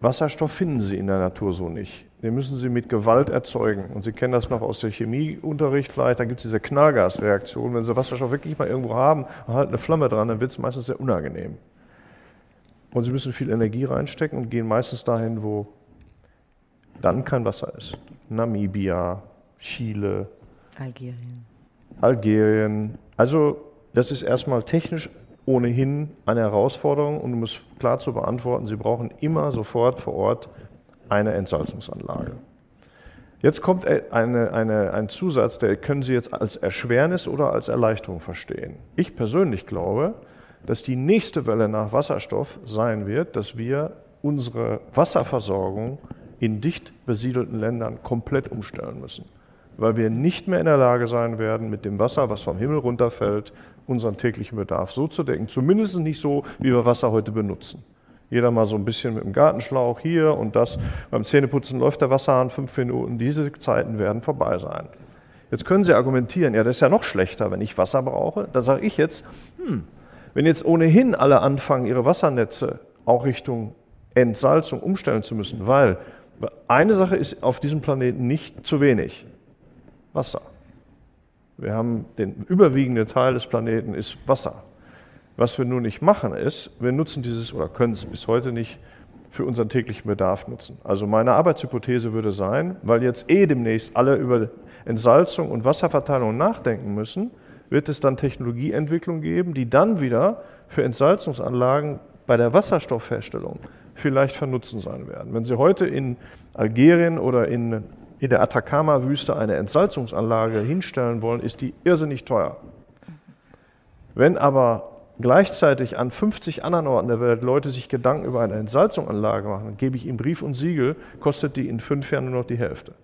Wasserstoff finden Sie in der Natur so nicht. Den müssen Sie mit Gewalt erzeugen. Und Sie kennen das noch aus der Chemieunterricht vielleicht. Da gibt es diese Knallgasreaktion. Wenn Sie Wasserstoff wirklich mal irgendwo haben und halt eine Flamme dran, dann wird es meistens sehr unangenehm. Und Sie müssen viel Energie reinstecken und gehen meistens dahin, wo dann kein Wasser ist. Namibia, Chile, Algerien. Algerien. Also das ist erstmal technisch ohnehin eine Herausforderung und um es klar zu beantworten, Sie brauchen immer sofort vor Ort eine Entsalzungsanlage. Jetzt kommt eine, eine, ein Zusatz, der können Sie jetzt als Erschwernis oder als Erleichterung verstehen. Ich persönlich glaube, dass die nächste Welle nach Wasserstoff sein wird, dass wir unsere Wasserversorgung in dicht besiedelten Ländern komplett umstellen müssen, weil wir nicht mehr in der Lage sein werden, mit dem Wasser, was vom Himmel runterfällt, unseren täglichen Bedarf so zu decken. Zumindest nicht so, wie wir Wasser heute benutzen. Jeder mal so ein bisschen mit dem Gartenschlauch hier und das. Beim Zähneputzen läuft der Wasserhahn fünf Minuten. Diese Zeiten werden vorbei sein. Jetzt können Sie argumentieren, ja, das ist ja noch schlechter, wenn ich Wasser brauche. Da sage ich jetzt, hm, wenn jetzt ohnehin alle anfangen, ihre Wassernetze auch Richtung Entsalzung umstellen zu müssen, weil eine Sache ist auf diesem Planeten nicht zu wenig. Wasser. Wir haben den überwiegenden Teil des Planeten ist Wasser. Was wir nur nicht machen ist, wir nutzen dieses oder können es bis heute nicht für unseren täglichen Bedarf nutzen. Also meine Arbeitshypothese würde sein, weil jetzt eh demnächst alle über Entsalzung und Wasserverteilung nachdenken müssen, wird es dann Technologieentwicklung geben, die dann wieder für Entsalzungsanlagen bei der Wasserstoffherstellung vielleicht von Nutzen sein werden. Wenn Sie heute in Algerien oder in, in der Atacama-Wüste eine Entsalzungsanlage hinstellen wollen, ist die irrsinnig teuer. Wenn aber gleichzeitig an 50 anderen Orten der Welt Leute sich Gedanken über eine Entsalzungsanlage machen, gebe ich ihnen Brief und Siegel, kostet die in fünf Jahren nur noch die Hälfte.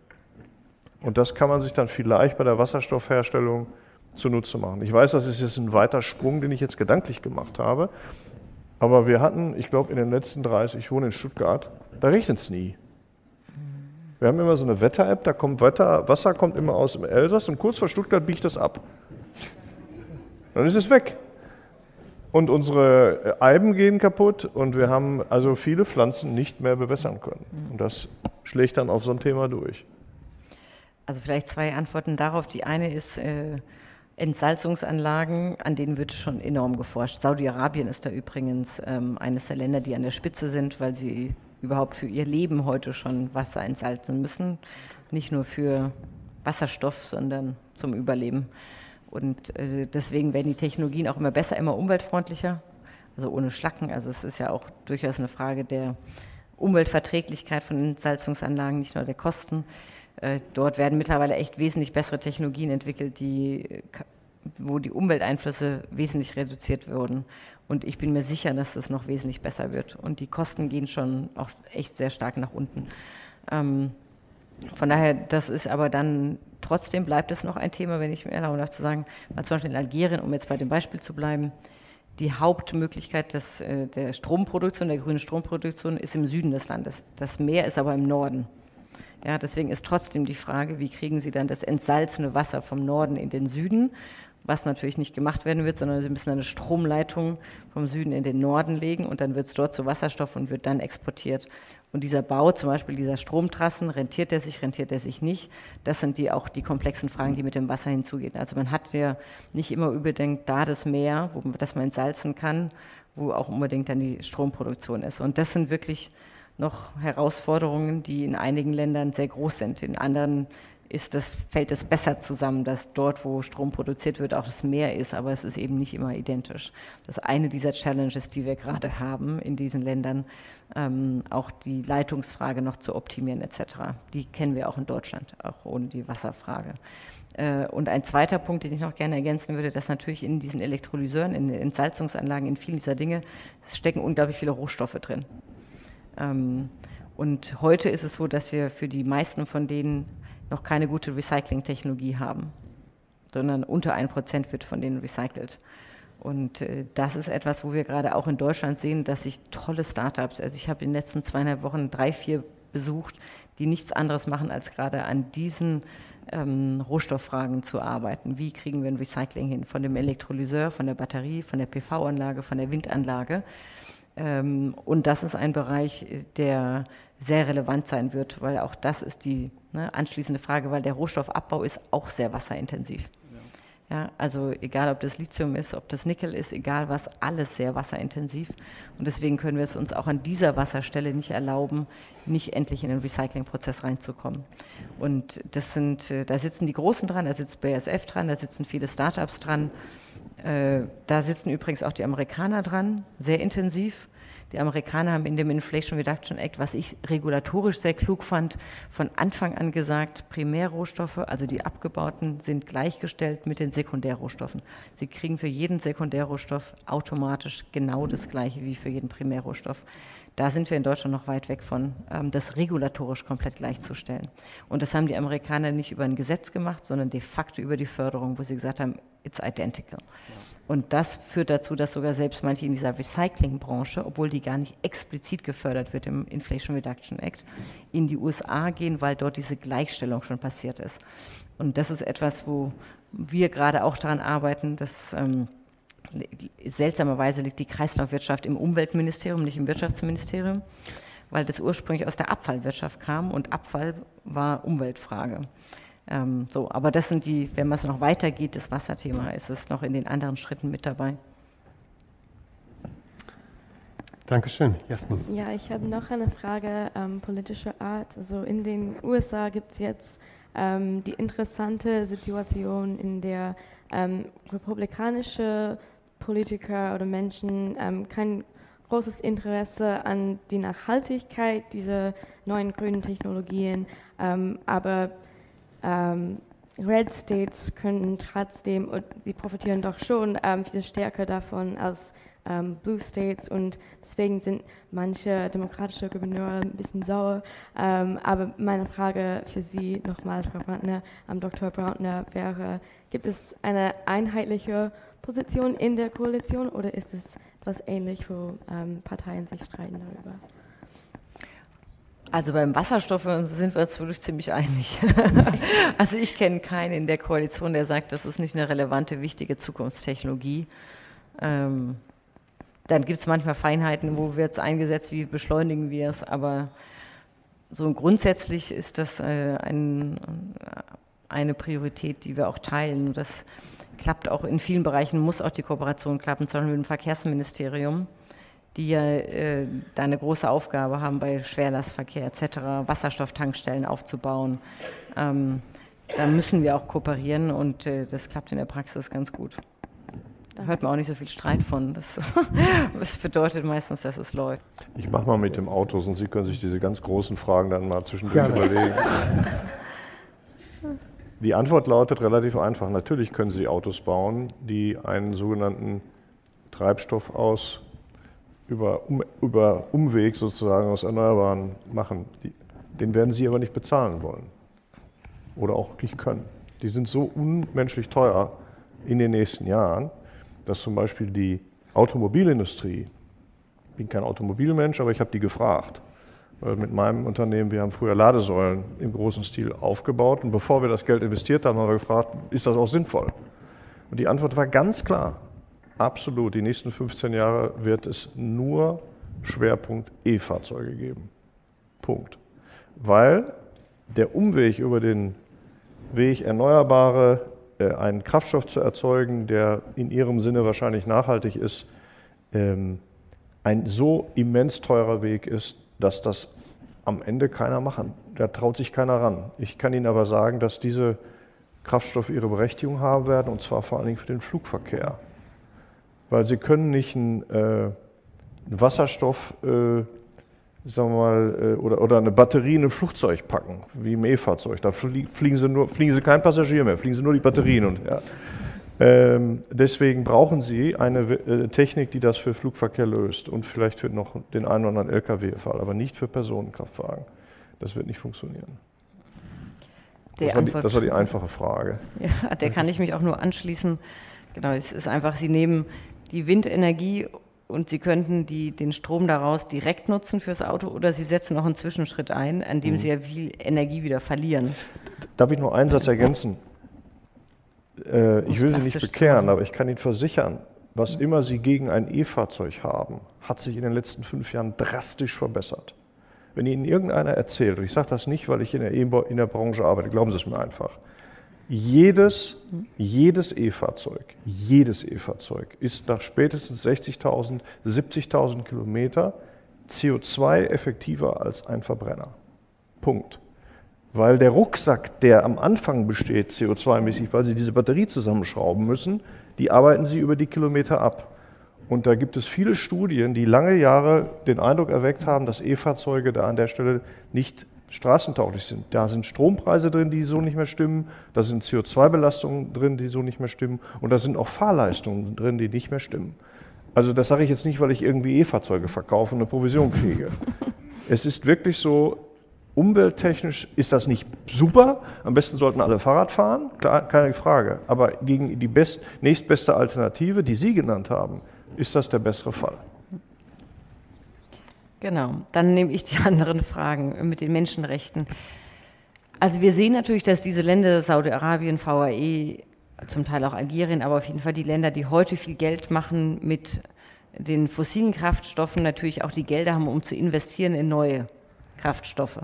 Und das kann man sich dann vielleicht bei der Wasserstoffherstellung zunutze machen. Ich weiß, das ist jetzt ein weiter Sprung, den ich jetzt gedanklich gemacht habe, aber wir hatten, ich glaube, in den letzten 30, ich wohne in Stuttgart, da regnet es nie. Wir haben immer so eine Wetter-App, da kommt Wetter, Wasser kommt immer aus dem Elsass und kurz vor Stuttgart biegt das ab. Dann ist es weg. Und unsere Eiben gehen kaputt und wir haben also viele Pflanzen nicht mehr bewässern können. Und das schlägt dann auf so ein Thema durch. Also vielleicht zwei Antworten darauf. Die eine ist, äh, Entsalzungsanlagen, an denen wird schon enorm geforscht. Saudi-Arabien ist da übrigens ähm, eines der Länder, die an der Spitze sind, weil sie überhaupt für ihr Leben heute schon Wasser entsalzen müssen. Nicht nur für Wasserstoff, sondern zum Überleben. Und äh, deswegen werden die Technologien auch immer besser, immer umweltfreundlicher, also ohne Schlacken. Also es ist ja auch durchaus eine Frage der Umweltverträglichkeit von Entsalzungsanlagen, nicht nur der Kosten. Äh, dort werden mittlerweile echt wesentlich bessere Technologien entwickelt, die, wo die Umwelteinflüsse wesentlich reduziert wurden. Und ich bin mir sicher, dass das noch wesentlich besser wird. Und die Kosten gehen schon auch echt sehr stark nach unten. Ähm, von daher, das ist aber dann, trotzdem bleibt es noch ein Thema, wenn ich mir erlaube, darf zu sagen, weil zum Beispiel in Algerien, um jetzt bei dem Beispiel zu bleiben, die Hauptmöglichkeit des, äh, der Stromproduktion, der grünen Stromproduktion ist im Süden des Landes. Das Meer ist aber im Norden. Ja, deswegen ist trotzdem die Frage, wie kriegen Sie dann das entsalzene Wasser vom Norden in den Süden? was natürlich nicht gemacht werden wird, sondern sie müssen eine Stromleitung vom Süden in den Norden legen und dann wird es dort zu Wasserstoff und wird dann exportiert. Und dieser Bau, zum Beispiel dieser Stromtrassen, rentiert er sich, rentiert er sich nicht? Das sind die auch die komplexen Fragen, die mit dem Wasser hinzugehen. Also man hat ja nicht immer unbedingt da das Meer, wo, das man entsalzen kann, wo auch unbedingt dann die Stromproduktion ist. Und das sind wirklich noch Herausforderungen, die in einigen Ländern sehr groß sind. In anderen ist das, fällt es besser zusammen, dass dort, wo Strom produziert wird, auch das Meer ist, aber es ist eben nicht immer identisch. Das ist eine dieser Challenges, die wir gerade haben in diesen Ländern, ähm, auch die Leitungsfrage noch zu optimieren etc. Die kennen wir auch in Deutschland, auch ohne die Wasserfrage. Äh, und ein zweiter Punkt, den ich noch gerne ergänzen würde, dass natürlich in diesen Elektrolyseuren, in den Entsalzungsanlagen, in vielen dieser Dinge, stecken unglaublich viele Rohstoffe drin. Ähm, und heute ist es so, dass wir für die meisten von denen noch keine gute Recycling-Technologie haben, sondern unter ein Prozent wird von denen recycelt. Und äh, das ist etwas, wo wir gerade auch in Deutschland sehen, dass sich tolle Startups, also ich habe in den letzten zweieinhalb Wochen drei, vier besucht, die nichts anderes machen, als gerade an diesen ähm, Rohstofffragen zu arbeiten. Wie kriegen wir ein Recycling hin? Von dem Elektrolyseur, von der Batterie, von der PV-Anlage, von der Windanlage. Ähm, und das ist ein Bereich, der sehr relevant sein wird, weil auch das ist die ne, anschließende Frage, weil der Rohstoffabbau ist auch sehr wasserintensiv. Ja, also egal, ob das Lithium ist, ob das Nickel ist, egal was, alles sehr wasserintensiv. Und deswegen können wir es uns auch an dieser Wasserstelle nicht erlauben, nicht endlich in den Recyclingprozess reinzukommen. Und das sind, äh, da sitzen die Großen dran, da sitzt BASF dran, da sitzen viele Startups dran. Äh, da sitzen übrigens auch die Amerikaner dran, sehr intensiv. Die Amerikaner haben in dem Inflation Reduction Act, was ich regulatorisch sehr klug fand, von Anfang an gesagt, Primärrohstoffe, also die abgebauten, sind gleichgestellt mit den Sekundärrohstoffen. Sie kriegen für jeden Sekundärrohstoff automatisch genau das gleiche wie für jeden Primärrohstoff. Da sind wir in Deutschland noch weit weg von, ähm, das regulatorisch komplett gleichzustellen. Und das haben die Amerikaner nicht über ein Gesetz gemacht, sondern de facto über die Förderung, wo sie gesagt haben, it's identical. Und das führt dazu, dass sogar selbst manche in dieser Recyclingbranche, obwohl die gar nicht explizit gefördert wird im Inflation Reduction Act, in die USA gehen, weil dort diese Gleichstellung schon passiert ist. Und das ist etwas, wo wir gerade auch daran arbeiten, dass ähm, seltsamerweise liegt die Kreislaufwirtschaft im Umweltministerium, nicht im Wirtschaftsministerium, weil das ursprünglich aus der Abfallwirtschaft kam und Abfall war Umweltfrage. Ähm, so, aber das sind die, wenn man es noch weitergeht, das Wasserthema, ist es noch in den anderen Schritten mit dabei. Dankeschön, Jasmin. Ja, ich habe noch eine Frage ähm, politischer Art. Also in den USA gibt es jetzt ähm, die interessante Situation, in der ähm, republikanische Politiker oder Menschen ähm, kein großes Interesse an die Nachhaltigkeit dieser neuen grünen Technologien, ähm, aber ähm, Red States können trotzdem, und sie profitieren doch schon ähm, viel stärker davon als ähm, Blue States und deswegen sind manche demokratische Gouverneure ein bisschen sauer. Ähm, aber meine Frage für Sie nochmal, Frau Brandner, am Dr. Brandner wäre, gibt es eine einheitliche Position in der Koalition oder ist es etwas ähnlich, wo ähm, Parteien sich streiten darüber? Also beim Wasserstoff sind wir uns wirklich ziemlich einig. also ich kenne keinen in der Koalition, der sagt, das ist nicht eine relevante, wichtige Zukunftstechnologie. Ähm, dann gibt es manchmal Feinheiten, wo wird es eingesetzt, wie beschleunigen wir es, aber so grundsätzlich ist das äh, ein, eine Priorität, die wir auch teilen. Das klappt auch in vielen Bereichen, muss auch die Kooperation klappen, zum Beispiel mit dem Verkehrsministerium die ja äh, da eine große Aufgabe haben bei Schwerlastverkehr etc., Wasserstofftankstellen aufzubauen. Ähm, da müssen wir auch kooperieren und äh, das klappt in der Praxis ganz gut. Da hört man auch nicht so viel Streit von. Das, das bedeutet meistens, dass es läuft. Ich mache mal mit dem Autos und Sie können sich diese ganz großen Fragen dann mal zwischendurch Gerne. überlegen. Die Antwort lautet relativ einfach. Natürlich können Sie Autos bauen, die einen sogenannten Treibstoff aus über, um, über Umweg sozusagen aus Erneuerbaren machen. Die, den werden sie aber nicht bezahlen wollen oder auch nicht können. Die sind so unmenschlich teuer in den nächsten Jahren, dass zum Beispiel die Automobilindustrie, ich bin kein Automobilmensch, aber ich habe die gefragt, mit meinem Unternehmen, wir haben früher Ladesäulen im großen Stil aufgebaut und bevor wir das Geld investiert haben, haben wir gefragt, ist das auch sinnvoll? Und die Antwort war ganz klar, absolut, die nächsten 15 Jahre wird es nur Schwerpunkt E-Fahrzeuge geben. Punkt. Weil der Umweg über den Weg Erneuerbare, äh, einen Kraftstoff zu erzeugen, der in ihrem Sinne wahrscheinlich nachhaltig ist, ähm, ein so immens teurer Weg ist, dass das am Ende keiner machen. Da traut sich keiner ran. Ich kann Ihnen aber sagen, dass diese Kraftstoffe ihre Berechtigung haben werden, und zwar vor allen Dingen für den Flugverkehr. Weil sie können nicht einen, äh, einen Wasserstoff, äh, sagen wir mal, äh, oder, oder eine Batterie in ein Flugzeug packen, wie im E-Fahrzeug. Da fliegen sie, nur, fliegen sie kein Passagier mehr, fliegen sie nur die Batterien. Und, ja. Ähm, deswegen brauchen Sie eine äh, Technik, die das für Flugverkehr löst und vielleicht für noch den einen oder anderen Lkw-Fall, aber nicht für Personenkraftwagen. Das wird nicht funktionieren. Das war, die, das, war die, einfache Frage. Ja, der kann ich mich auch nur anschließen. Genau, es ist einfach, Sie nehmen die Windenergie und Sie könnten die, den Strom daraus direkt nutzen fürs Auto oder Sie setzen noch einen Zwischenschritt ein, an dem mhm. Sie ja viel Energie wieder verlieren. Darf ich nur einen Satz ergänzen? Äh, ich will Sie nicht bekehren, aber ich kann Ihnen versichern, was immer Sie gegen ein E-Fahrzeug haben, hat sich in den letzten fünf Jahren drastisch verbessert. Wenn Ihnen irgendeiner erzählt, und ich sage das nicht, weil ich in der, e in der Branche arbeite, glauben Sie es mir einfach, jedes, jedes E-Fahrzeug, jedes E-Fahrzeug ist nach spätestens 60.000, 70.000 Kilometer CO2 effektiver als ein Verbrenner. Punkt. Weil der Rucksack, der am Anfang besteht, CO2-mäßig, weil Sie diese Batterie zusammenschrauben müssen, die arbeiten Sie über die Kilometer ab. Und da gibt es viele Studien, die lange Jahre den Eindruck erweckt haben, dass E-Fahrzeuge da an der Stelle nicht straßentauglich sind. Da sind Strompreise drin, die so nicht mehr stimmen, da sind CO2-Belastungen drin, die so nicht mehr stimmen und da sind auch Fahrleistungen drin, die nicht mehr stimmen. Also das sage ich jetzt nicht, weil ich irgendwie E-Fahrzeuge verkaufe und eine Provision kriege. es ist wirklich so, umwelttechnisch ist das nicht super. Am besten sollten alle Fahrrad fahren, keine Frage. Aber gegen die best, nächstbeste Alternative, die Sie genannt haben, ist das der bessere Fall. Genau, dann nehme ich die anderen Fragen mit den Menschenrechten. Also wir sehen natürlich, dass diese Länder, Saudi-Arabien, VAE, zum Teil auch Algerien, aber auf jeden Fall die Länder, die heute viel Geld machen mit den fossilen Kraftstoffen, natürlich auch die Gelder haben, um zu investieren in neue Kraftstoffe,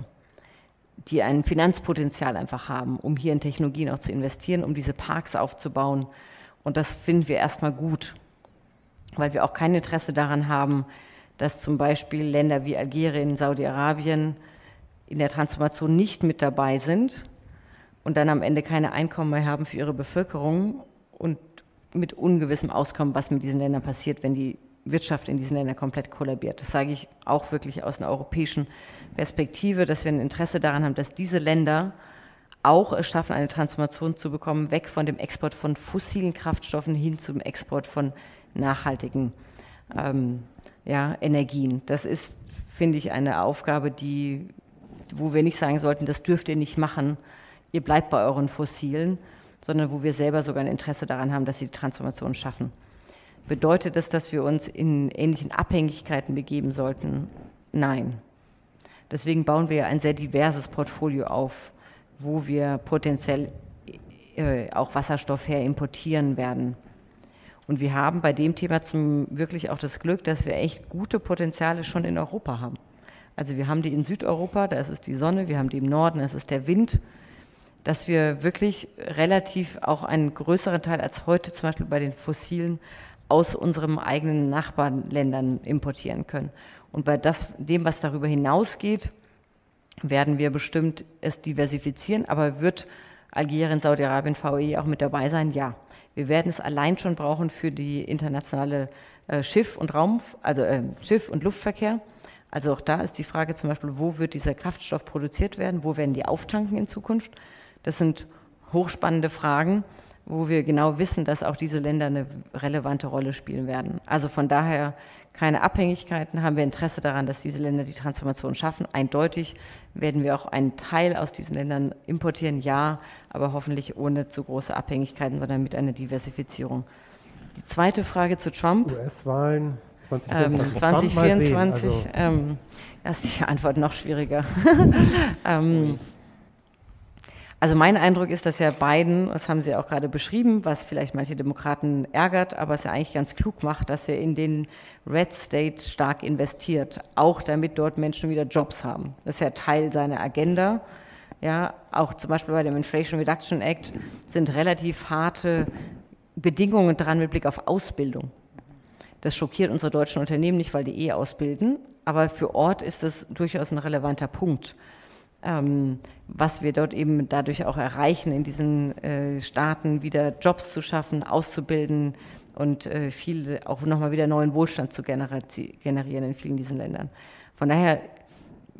die ein Finanzpotenzial einfach haben, um hier in Technologien auch zu investieren, um diese Parks aufzubauen. Und das finden wir erstmal gut weil wir auch kein Interesse daran haben, dass zum Beispiel Länder wie Algerien, Saudi-Arabien in der Transformation nicht mit dabei sind und dann am Ende keine Einkommen mehr haben für ihre Bevölkerung und mit ungewissem Auskommen, was mit diesen Ländern passiert, wenn die Wirtschaft in diesen Ländern komplett kollabiert. Das sage ich auch wirklich aus einer europäischen Perspektive, dass wir ein Interesse daran haben, dass diese Länder auch es schaffen, eine Transformation zu bekommen, weg von dem Export von fossilen Kraftstoffen hin zum Export von nachhaltigen ähm, ja, Energien. Das ist, finde ich, eine Aufgabe, die, wo wir nicht sagen sollten, das dürft ihr nicht machen, ihr bleibt bei euren Fossilen, sondern wo wir selber sogar ein Interesse daran haben, dass sie die Transformation schaffen. Bedeutet das, dass wir uns in ähnlichen Abhängigkeiten begeben sollten? Nein. Deswegen bauen wir ein sehr diverses Portfolio auf, wo wir potenziell äh, auch Wasserstoff her importieren werden. Und wir haben bei dem Thema zum wirklich auch das Glück, dass wir echt gute Potenziale schon in Europa haben. Also wir haben die in Südeuropa, da ist es die Sonne, wir haben die im Norden, da ist es der Wind, dass wir wirklich relativ auch einen größeren Teil als heute zum Beispiel bei den Fossilen aus unseren eigenen Nachbarländern importieren können. Und bei das, dem, was darüber hinausgeht, werden wir bestimmt es diversifizieren, aber wird Algerien, Saudi-Arabien, VE auch mit dabei sein? Ja. Wir werden es allein schon brauchen für die internationale äh, Schiff- und Raum, also äh, Schiff- und Luftverkehr. Also auch da ist die Frage zum Beispiel, wo wird dieser Kraftstoff produziert werden, wo werden die auftanken in Zukunft? Das sind hochspannende Fragen, wo wir genau wissen, dass auch diese Länder eine relevante Rolle spielen werden. Also von daher keine Abhängigkeiten, haben wir Interesse daran, dass diese Länder die Transformation schaffen. Eindeutig werden wir auch einen Teil aus diesen Ländern importieren, ja, aber hoffentlich ohne zu große Abhängigkeiten, sondern mit einer Diversifizierung. Die zweite Frage zu Trump. US-Wahlen 2024, 2024 also ähm, ist die Antwort noch schwieriger. ähm, also mein Eindruck ist, dass ja Biden, das haben Sie auch gerade beschrieben, was vielleicht manche Demokraten ärgert, aber es ja eigentlich ganz klug macht, dass er in den Red States stark investiert, auch damit dort Menschen wieder Jobs haben. Das ist ja Teil seiner Agenda. Ja, auch zum Beispiel bei dem Inflation Reduction Act sind relativ harte Bedingungen dran mit Blick auf Ausbildung. Das schockiert unsere deutschen Unternehmen nicht, weil die eh ausbilden, aber für Ort ist das durchaus ein relevanter Punkt ähm, was wir dort eben dadurch auch erreichen, in diesen äh, Staaten wieder Jobs zu schaffen, auszubilden und äh, viel auch nochmal wieder neuen Wohlstand zu generieren in vielen diesen Ländern. Von daher,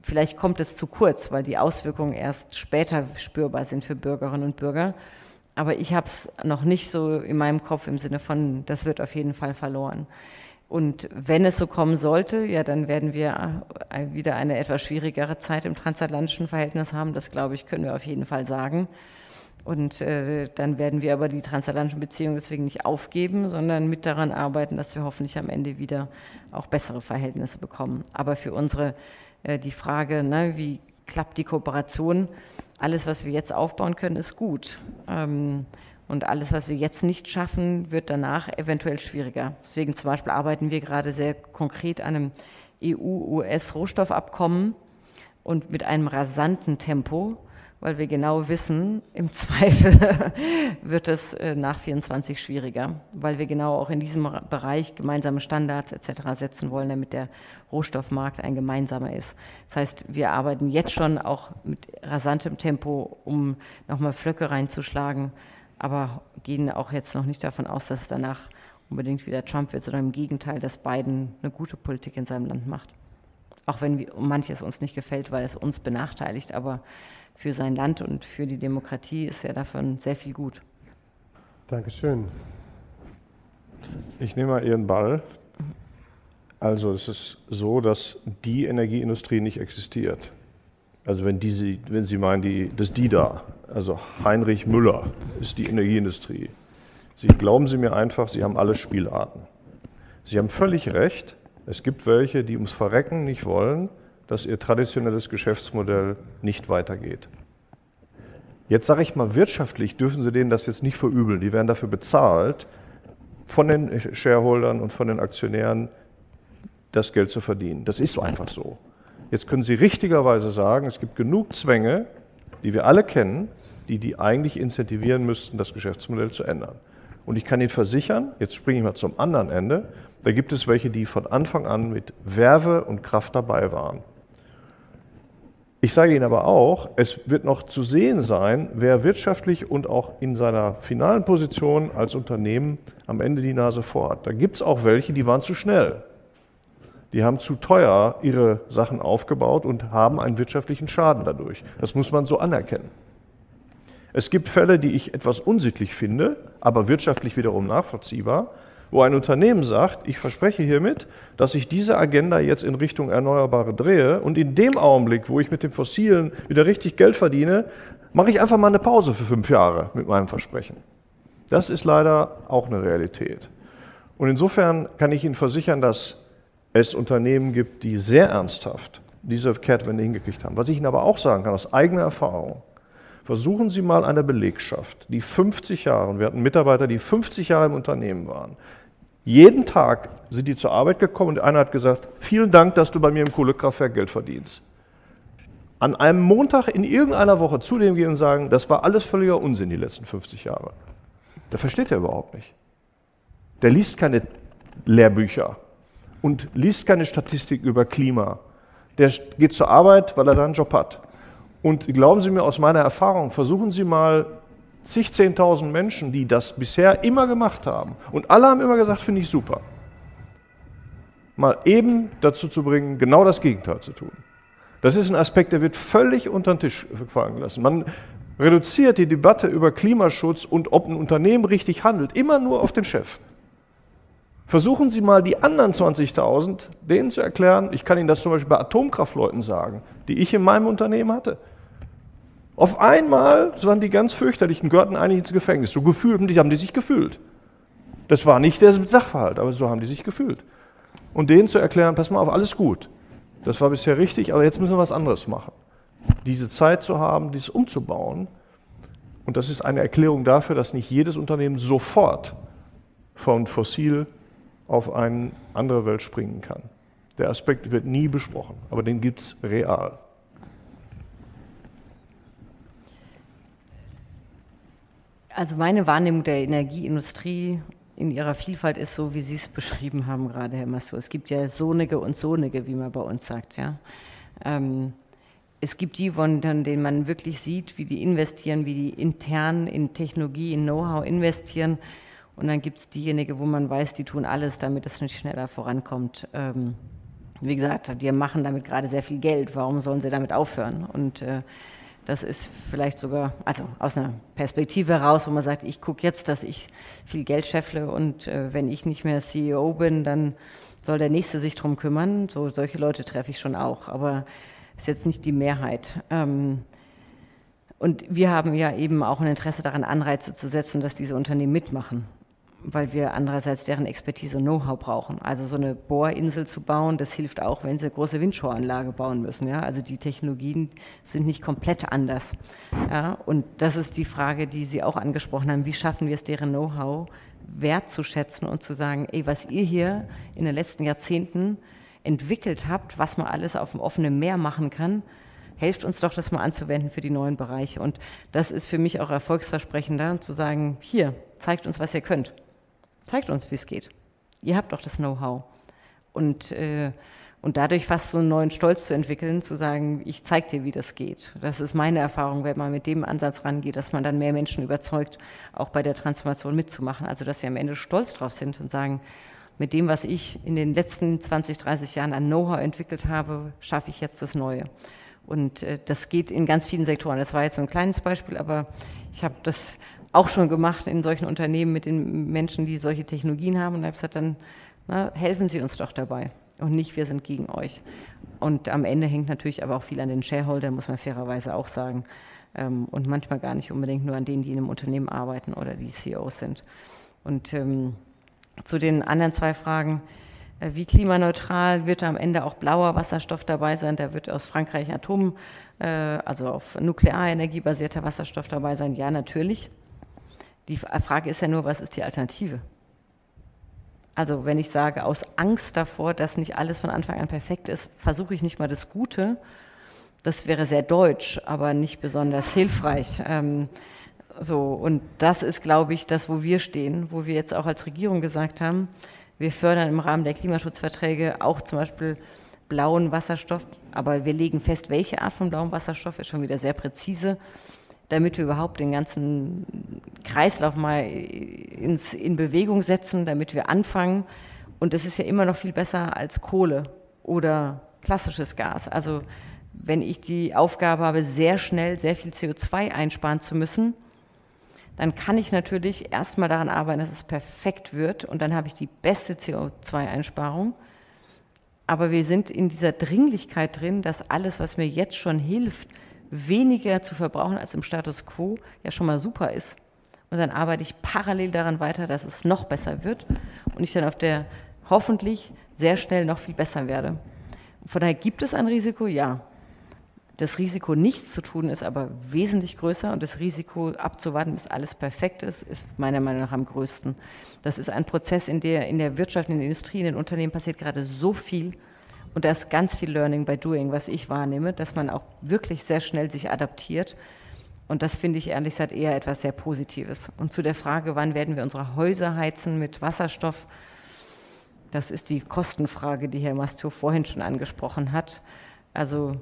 vielleicht kommt es zu kurz, weil die Auswirkungen erst später spürbar sind für Bürgerinnen und Bürger. Aber ich habe es noch nicht so in meinem Kopf im Sinne von, das wird auf jeden Fall verloren. Und wenn es so kommen sollte, ja, dann werden wir äh, wieder eine etwas schwierigere Zeit im transatlantischen Verhältnis haben. Das, glaube ich, können wir auf jeden Fall sagen. Und äh, dann werden wir aber die transatlantischen Beziehungen deswegen nicht aufgeben, sondern mit daran arbeiten, dass wir hoffentlich am Ende wieder auch bessere Verhältnisse bekommen. Aber für unsere, äh, die Frage, ne, wie klappt die Kooperation, alles, was wir jetzt aufbauen können, ist gut. Ähm, und alles, was wir jetzt nicht schaffen, wird danach eventuell schwieriger. Deswegen zum Beispiel arbeiten wir gerade sehr konkret an einem EU-US-Rohstoffabkommen und mit einem rasanten Tempo, weil wir genau wissen, im Zweifel wird es äh, nach 24 schwieriger, weil wir genau auch in diesem Bereich gemeinsame Standards etc. setzen wollen, damit der Rohstoffmarkt ein gemeinsamer ist. Das heißt, wir arbeiten jetzt schon auch mit rasantem Tempo, um nochmal Flöcke reinzuschlagen, aber gehen auch jetzt noch nicht davon aus, dass danach unbedingt wieder Trump wird, sondern im Gegenteil, dass Biden eine gute Politik in seinem Land macht. Auch wenn manches uns nicht gefällt, weil es uns benachteiligt, aber für sein Land und für die Demokratie ist ja davon sehr viel gut. Dankeschön. Ich nehme mal Ihren Ball. Also es ist so, dass die Energieindustrie nicht existiert. Also wenn, diese, wenn Sie meinen, die, das die da, also Heinrich Müller ist die Energieindustrie. Sie glauben Sie mir einfach, Sie haben alle Spielarten. Sie haben völlig recht. Es gibt welche, die ums Verrecken nicht wollen, dass ihr traditionelles Geschäftsmodell nicht weitergeht. Jetzt sage ich mal, wirtschaftlich dürfen Sie denen das jetzt nicht verübeln. Die werden dafür bezahlt, von den Shareholdern und von den Aktionären das Geld zu verdienen. Das ist einfach so. Jetzt können Sie richtigerweise sagen, es gibt genug Zwänge, die wir alle kennen, die die eigentlich incentivieren müssten, das Geschäftsmodell zu ändern. Und ich kann Ihnen versichern, jetzt springe ich mal zum anderen Ende, da gibt es welche, die von Anfang an mit Werbe und Kraft dabei waren. Ich sage Ihnen aber auch, es wird noch zu sehen sein, wer wirtschaftlich und auch in seiner finalen Position als Unternehmen am Ende die Nase vorhat. Da gibt es auch welche, die waren zu schnell die haben zu teuer ihre Sachen aufgebaut und haben einen wirtschaftlichen Schaden dadurch. Das muss man so anerkennen. Es gibt Fälle, die ich etwas unsittlich finde, aber wirtschaftlich wiederum nachvollziehbar, wo ein Unternehmen sagt, ich verspreche hiermit, dass ich diese Agenda jetzt in Richtung Erneuerbare drehe und in dem Augenblick, wo ich mit dem Fossilen wieder richtig Geld verdiene, mache ich einfach mal eine Pause für fünf Jahre mit meinem Versprechen. Das ist leider auch eine Realität. Und insofern kann ich Ihnen versichern, dass es Unternehmen gibt, die sehr ernsthaft diese Kehrtwende hingekriegt haben. Was ich Ihnen aber auch sagen kann, aus eigener Erfahrung, versuchen Sie mal eine Belegschaft, die 50 Jahre, wir hatten Mitarbeiter, die 50 Jahre im Unternehmen waren, jeden Tag sind die zur Arbeit gekommen und einer hat gesagt, vielen Dank, dass du bei mir im Kohlekraftwerk Geld verdienst. An einem Montag in irgendeiner Woche zu dem gehen und sagen, das war alles völliger Unsinn die letzten 50 Jahre. Da versteht er überhaupt nicht. Der liest keine Lehrbücher und liest keine Statistik über Klima. Der geht zur Arbeit, weil er da einen Job hat. Und glauben Sie mir aus meiner Erfahrung, versuchen Sie mal zig, zehntausend Menschen, die das bisher immer gemacht haben. Und alle haben immer gesagt, finde ich super. Mal eben dazu zu bringen, genau das Gegenteil zu tun. Das ist ein Aspekt, der wird völlig unter den Tisch fallen gelassen. Man reduziert die Debatte über Klimaschutz und ob ein Unternehmen richtig handelt, immer nur auf den Chef. Versuchen Sie mal die anderen 20.000, denen zu erklären, ich kann Ihnen das zum Beispiel bei Atomkraftleuten sagen, die ich in meinem Unternehmen hatte. Auf einmal waren die ganz fürchterlich und gehörten eigentlich ins Gefängnis. So gefühlt, haben die sich gefühlt. Das war nicht der Sachverhalt, aber so haben die sich gefühlt. und denen zu erklären, pass mal auf, alles gut. Das war bisher richtig, aber jetzt müssen wir was anderes machen. Diese Zeit zu haben, dies umzubauen, und das ist eine Erklärung dafür, dass nicht jedes Unternehmen sofort von fossil auf eine andere Welt springen kann. Der Aspekt wird nie besprochen, aber den gibt es real. Also meine Wahrnehmung der Energieindustrie in ihrer Vielfalt ist so, wie Sie es beschrieben haben gerade, Herr Massur. Es gibt ja sonige und sonige, wie man bei uns sagt. Ja. Ähm, es gibt die, von denen man wirklich sieht, wie die investieren, wie die intern in Technologie, in Know-how investieren. Und dann gibt es diejenigen, wo man weiß, die tun alles, damit es nicht schneller vorankommt. Ähm, wie gesagt, die machen damit gerade sehr viel Geld. Warum sollen sie damit aufhören? Und äh, das ist vielleicht sogar, also aus einer Perspektive heraus, wo man sagt, ich gucke jetzt, dass ich viel Geld scheffle und äh, wenn ich nicht mehr CEO bin, dann soll der Nächste sich drum kümmern. So, solche Leute treffe ich schon auch, aber ist jetzt nicht die Mehrheit. Ähm, und wir haben ja eben auch ein Interesse daran, Anreize zu setzen, dass diese Unternehmen mitmachen weil wir andererseits deren Expertise und Know-how brauchen. Also so eine Bohrinsel zu bauen, das hilft auch, wenn sie eine große Windshore-Anlage bauen müssen. Ja? Also die Technologien sind nicht komplett anders. Ja? Und das ist die Frage, die Sie auch angesprochen haben. Wie schaffen wir es, deren Know-how wertzuschätzen und zu sagen, ey, was ihr hier in den letzten Jahrzehnten entwickelt habt, was man alles auf dem offenen Meer machen kann, helft uns doch, das mal anzuwenden für die neuen Bereiche. Und das ist für mich auch erfolgsversprechender, zu sagen, hier, zeigt uns, was ihr könnt. Zeigt uns, wie es geht. Ihr habt doch das Know-how. Und, äh, und dadurch fast so einen neuen Stolz zu entwickeln, zu sagen, ich zeige dir, wie das geht. Das ist meine Erfahrung, wenn man mit dem Ansatz rangeht, dass man dann mehr Menschen überzeugt, auch bei der Transformation mitzumachen. Also dass sie am Ende stolz drauf sind und sagen, mit dem, was ich in den letzten 20, 30 Jahren an Know-how entwickelt habe, schaffe ich jetzt das Neue. Und äh, das geht in ganz vielen Sektoren. Das war jetzt so ein kleines Beispiel, aber ich habe das auch schon gemacht in solchen Unternehmen mit den Menschen, die solche Technologien haben. Und da habe ich gesagt, dann na, helfen Sie uns doch dabei und nicht wir sind gegen euch. Und am Ende hängt natürlich aber auch viel an den Shareholdern, muss man fairerweise auch sagen. Ähm, und manchmal gar nicht unbedingt nur an denen, die in einem Unternehmen arbeiten oder die CEOs sind. Und ähm, zu den anderen zwei Fragen, äh, wie klimaneutral wird am Ende auch blauer Wasserstoff dabei sein? Da wird aus Frankreich Atom, äh, also auf Nuklearenergie basierter Wasserstoff dabei sein. Ja, natürlich. Die Frage ist ja nur, was ist die Alternative? Also wenn ich sage, aus Angst davor, dass nicht alles von Anfang an perfekt ist, versuche ich nicht mal das Gute. Das wäre sehr deutsch, aber nicht besonders hilfreich. Ähm, so, und das ist, glaube ich, das, wo wir stehen, wo wir jetzt auch als Regierung gesagt haben, wir fördern im Rahmen der Klimaschutzverträge auch zum Beispiel blauen Wasserstoff, aber wir legen fest, welche Art von blauem Wasserstoff ist schon wieder sehr präzise damit wir überhaupt den ganzen Kreislauf mal ins, in Bewegung setzen, damit wir anfangen. Und das ist ja immer noch viel besser als Kohle oder klassisches Gas. Also wenn ich die Aufgabe habe, sehr schnell sehr viel CO2 einsparen zu müssen, dann kann ich natürlich erstmal daran arbeiten, dass es perfekt wird und dann habe ich die beste CO2-Einsparung. Aber wir sind in dieser Dringlichkeit drin, dass alles, was mir jetzt schon hilft, weniger zu verbrauchen als im Status quo ja schon mal super ist. Und dann arbeite ich parallel daran weiter, dass es noch besser wird und ich dann auf der hoffentlich sehr schnell noch viel besser werde. Von daher gibt es ein Risiko, ja. Das Risiko, nichts zu tun, ist aber wesentlich größer und das Risiko, abzuwarten, bis alles perfekt ist, ist meiner Meinung nach am größten. Das ist ein Prozess, in der in der Wirtschaft, in der Industrie, in den Unternehmen passiert gerade so viel, und da ist ganz viel Learning by Doing, was ich wahrnehme, dass man auch wirklich sehr schnell sich adaptiert. Und das finde ich ehrlich gesagt eher etwas sehr Positives. Und zu der Frage, wann werden wir unsere Häuser heizen mit Wasserstoff, das ist die Kostenfrage, die Herr Masto vorhin schon angesprochen hat. Also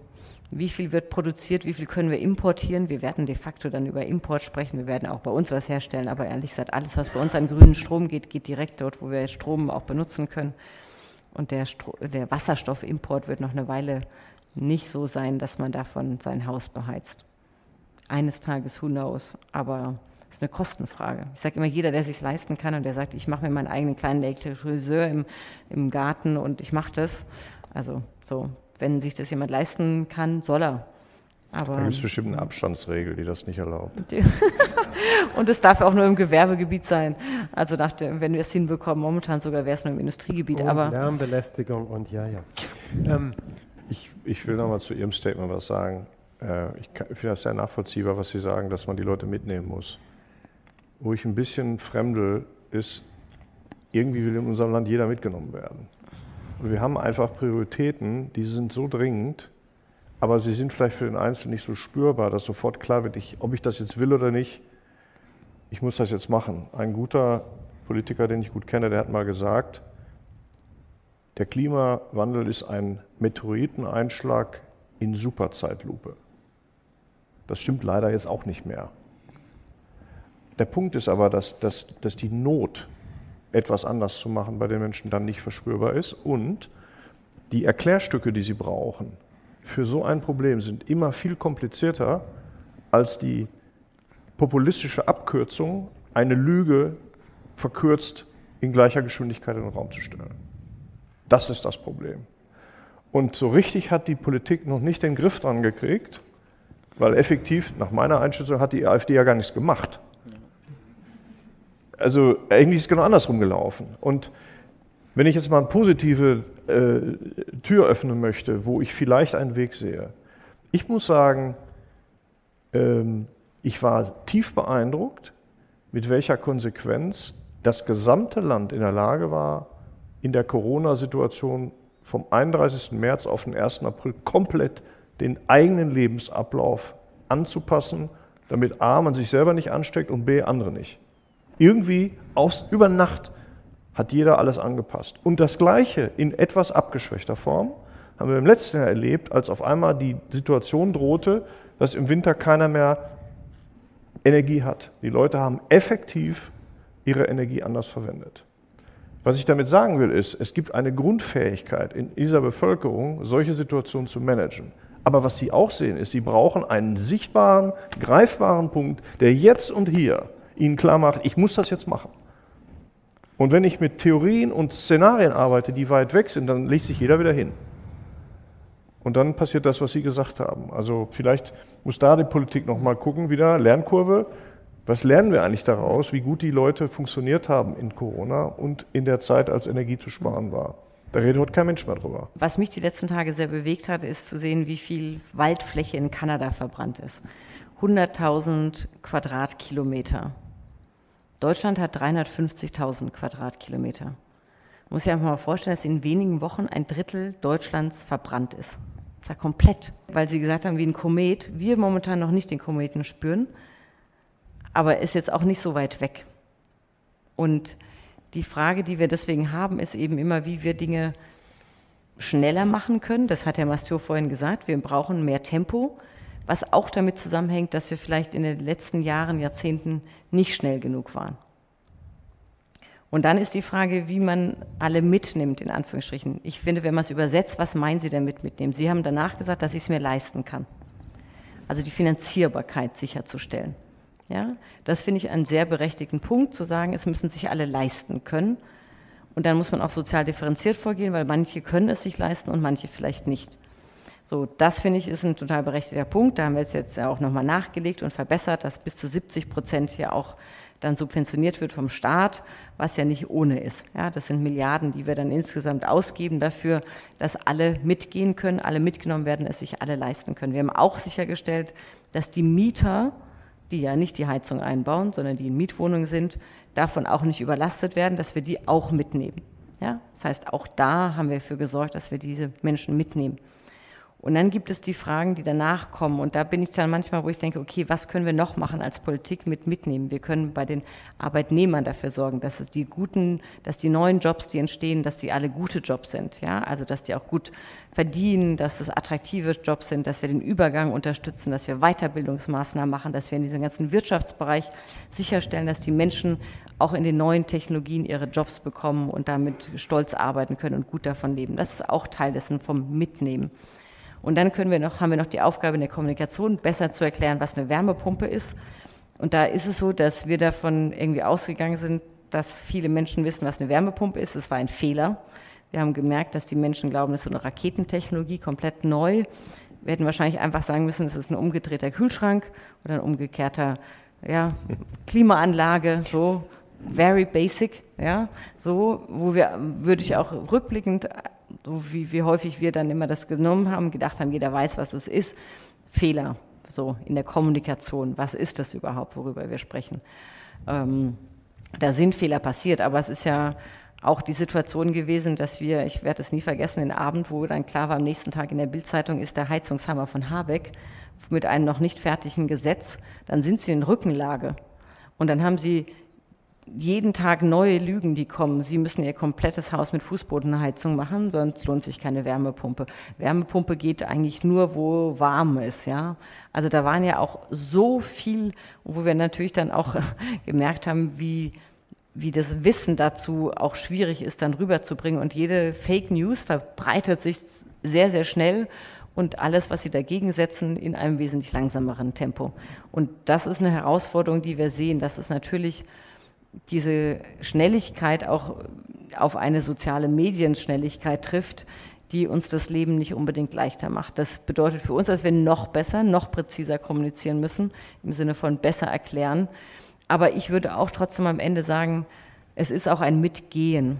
wie viel wird produziert, wie viel können wir importieren? Wir werden de facto dann über Import sprechen. Wir werden auch bei uns was herstellen, aber ehrlich gesagt, alles, was bei uns an grünen Strom geht, geht direkt dort, wo wir Strom auch benutzen können. Und der, der Wasserstoffimport wird noch eine Weile nicht so sein, dass man davon sein Haus beheizt. Eines Tages, who knows, aber es ist eine Kostenfrage. Ich sage immer, jeder, der sich leisten kann und der sagt, ich mache mir meinen eigenen kleinen Elektrolyseur im, im Garten und ich mache das. Also so, wenn sich das jemand leisten kann, soll er. Aber, da gibt es bestimmt eine Abstandsregel, die das nicht erlaubt. und es darf auch nur im Gewerbegebiet sein. Also nach dem, wenn wir es hinbekommen, momentan sogar wäre es nur im Industriegebiet. Und aber Lärmbelästigung und ja, ja. Ähm, ich, ich will nochmal zu Ihrem Statement was sagen. Äh, ich, ich finde das sehr nachvollziehbar, was Sie sagen, dass man die Leute mitnehmen muss. Wo ich ein bisschen fremdel, ist, irgendwie will in unserem Land jeder mitgenommen werden. Und wir haben einfach Prioritäten, die sind so dringend, aber sie sind vielleicht für den Einzelnen nicht so spürbar, dass sofort klar wird, ich, ob ich das jetzt will oder nicht, ich muss das jetzt machen. Ein guter Politiker, den ich gut kenne, der hat mal gesagt, der Klimawandel ist ein Meteoriteneinschlag in Superzeitlupe. Das stimmt leider jetzt auch nicht mehr. Der Punkt ist aber, dass, dass, dass die Not, etwas anders zu machen, bei den Menschen dann nicht verspürbar ist und die Erklärstücke, die sie brauchen, für so ein Problem sind immer viel komplizierter als die populistische Abkürzung, eine Lüge verkürzt in gleicher Geschwindigkeit in den Raum zu stellen. Das ist das Problem. Und so richtig hat die Politik noch nicht den Griff dran gekriegt, weil effektiv, nach meiner Einschätzung, hat die AfD ja gar nichts gemacht. Also eigentlich ist es genau andersrum gelaufen. Und wenn ich jetzt mal eine positive äh, Tür öffnen möchte, wo ich vielleicht einen Weg sehe, ich muss sagen, ähm, ich war tief beeindruckt, mit welcher Konsequenz das gesamte Land in der Lage war, in der Corona-Situation vom 31. März auf den 1. April komplett den eigenen Lebensablauf anzupassen, damit A, man sich selber nicht ansteckt und B, andere nicht. Irgendwie aus, über Nacht hat jeder alles angepasst. Und das Gleiche in etwas abgeschwächter Form haben wir im letzten Jahr erlebt, als auf einmal die Situation drohte, dass im Winter keiner mehr Energie hat. Die Leute haben effektiv ihre Energie anders verwendet. Was ich damit sagen will, ist, es gibt eine Grundfähigkeit in dieser Bevölkerung, solche Situationen zu managen. Aber was Sie auch sehen, ist, Sie brauchen einen sichtbaren, greifbaren Punkt, der jetzt und hier Ihnen klar macht, ich muss das jetzt machen. Und wenn ich mit Theorien und Szenarien arbeite, die weit weg sind, dann legt sich jeder wieder hin. Und dann passiert das, was Sie gesagt haben. Also vielleicht muss da die Politik nochmal gucken, wieder Lernkurve. Was lernen wir eigentlich daraus, wie gut die Leute funktioniert haben in Corona und in der Zeit, als Energie zu sparen war? Da redet heute kein Mensch mehr drüber. Was mich die letzten Tage sehr bewegt hat, ist zu sehen, wie viel Waldfläche in Kanada verbrannt ist. 100.000 Quadratkilometer. Deutschland hat 350.000 Quadratkilometer. Man muss sich einfach mal vorstellen, dass in wenigen Wochen ein Drittel Deutschlands verbrannt ist. Ist komplett, weil sie gesagt haben, wie ein Komet. Wir momentan noch nicht den Kometen spüren, aber ist jetzt auch nicht so weit weg. Und die Frage, die wir deswegen haben, ist eben immer, wie wir Dinge schneller machen können. Das hat Herr Mastio vorhin gesagt. Wir brauchen mehr Tempo was auch damit zusammenhängt, dass wir vielleicht in den letzten Jahren, Jahrzehnten nicht schnell genug waren. Und dann ist die Frage, wie man alle mitnimmt, in Anführungsstrichen. Ich finde, wenn man es übersetzt, was meinen Sie damit mitnehmen? Sie haben danach gesagt, dass ich es mir leisten kann. Also die Finanzierbarkeit sicherzustellen. Ja, das finde ich einen sehr berechtigten Punkt, zu sagen, es müssen sich alle leisten können. Und dann muss man auch sozial differenziert vorgehen, weil manche können es sich leisten und manche vielleicht nicht. So, das finde ich ist ein total berechtigter Punkt. Da haben wir es jetzt auch nochmal nachgelegt und verbessert, dass bis zu 70 Prozent hier auch dann subventioniert wird vom Staat, was ja nicht ohne ist. Ja, das sind Milliarden, die wir dann insgesamt ausgeben dafür, dass alle mitgehen können, alle mitgenommen werden, es sich alle leisten können. Wir haben auch sichergestellt, dass die Mieter, die ja nicht die Heizung einbauen, sondern die in Mietwohnungen sind, davon auch nicht überlastet werden, dass wir die auch mitnehmen. Ja, das heißt, auch da haben wir dafür gesorgt, dass wir diese Menschen mitnehmen. Und dann gibt es die Fragen, die danach kommen. Und da bin ich dann manchmal, wo ich denke, okay, was können wir noch machen als Politik mit mitnehmen? Wir können bei den Arbeitnehmern dafür sorgen, dass es die guten, dass die neuen Jobs, die entstehen, dass die alle gute Jobs sind. Ja, also, dass die auch gut verdienen, dass es attraktive Jobs sind, dass wir den Übergang unterstützen, dass wir Weiterbildungsmaßnahmen machen, dass wir in diesem ganzen Wirtschaftsbereich sicherstellen, dass die Menschen auch in den neuen Technologien ihre Jobs bekommen und damit stolz arbeiten können und gut davon leben. Das ist auch Teil dessen vom Mitnehmen. Und dann können wir noch, haben wir noch die Aufgabe in der Kommunikation, besser zu erklären, was eine Wärmepumpe ist. Und da ist es so, dass wir davon irgendwie ausgegangen sind, dass viele Menschen wissen, was eine Wärmepumpe ist. Das war ein Fehler. Wir haben gemerkt, dass die Menschen glauben, das ist so eine Raketentechnologie, komplett neu. Wir hätten wahrscheinlich einfach sagen müssen, es ist ein umgedrehter Kühlschrank oder ein umgekehrter ja, Klimaanlage, so very basic, ja, so, wo wir, würde ich auch rückblickend, so wie, wie häufig wir dann immer das genommen haben, gedacht haben, jeder weiß, was es ist, Fehler, so in der Kommunikation, was ist das überhaupt, worüber wir sprechen. Ähm, da sind Fehler passiert, aber es ist ja auch die Situation gewesen, dass wir, ich werde es nie vergessen, den Abend, wo dann klar war, am nächsten Tag in der Bildzeitung ist der Heizungshammer von Habeck mit einem noch nicht fertigen Gesetz, dann sind sie in Rückenlage. Und dann haben sie jeden Tag neue Lügen, die kommen. Sie müssen ihr komplettes Haus mit Fußbodenheizung machen, sonst lohnt sich keine Wärmepumpe. Wärmepumpe geht eigentlich nur, wo warm ist, ja. Also da waren ja auch so viel, wo wir natürlich dann auch gemerkt haben, wie wie das Wissen dazu auch schwierig ist, dann rüberzubringen. Und jede Fake News verbreitet sich sehr, sehr schnell und alles, was sie dagegen setzen, in einem wesentlich langsameren Tempo. Und das ist eine Herausforderung, die wir sehen. Das ist natürlich diese Schnelligkeit auch auf eine soziale Medienschnelligkeit trifft, die uns das Leben nicht unbedingt leichter macht. Das bedeutet für uns, dass wir noch besser, noch präziser kommunizieren müssen, im Sinne von besser erklären. Aber ich würde auch trotzdem am Ende sagen, es ist auch ein Mitgehen.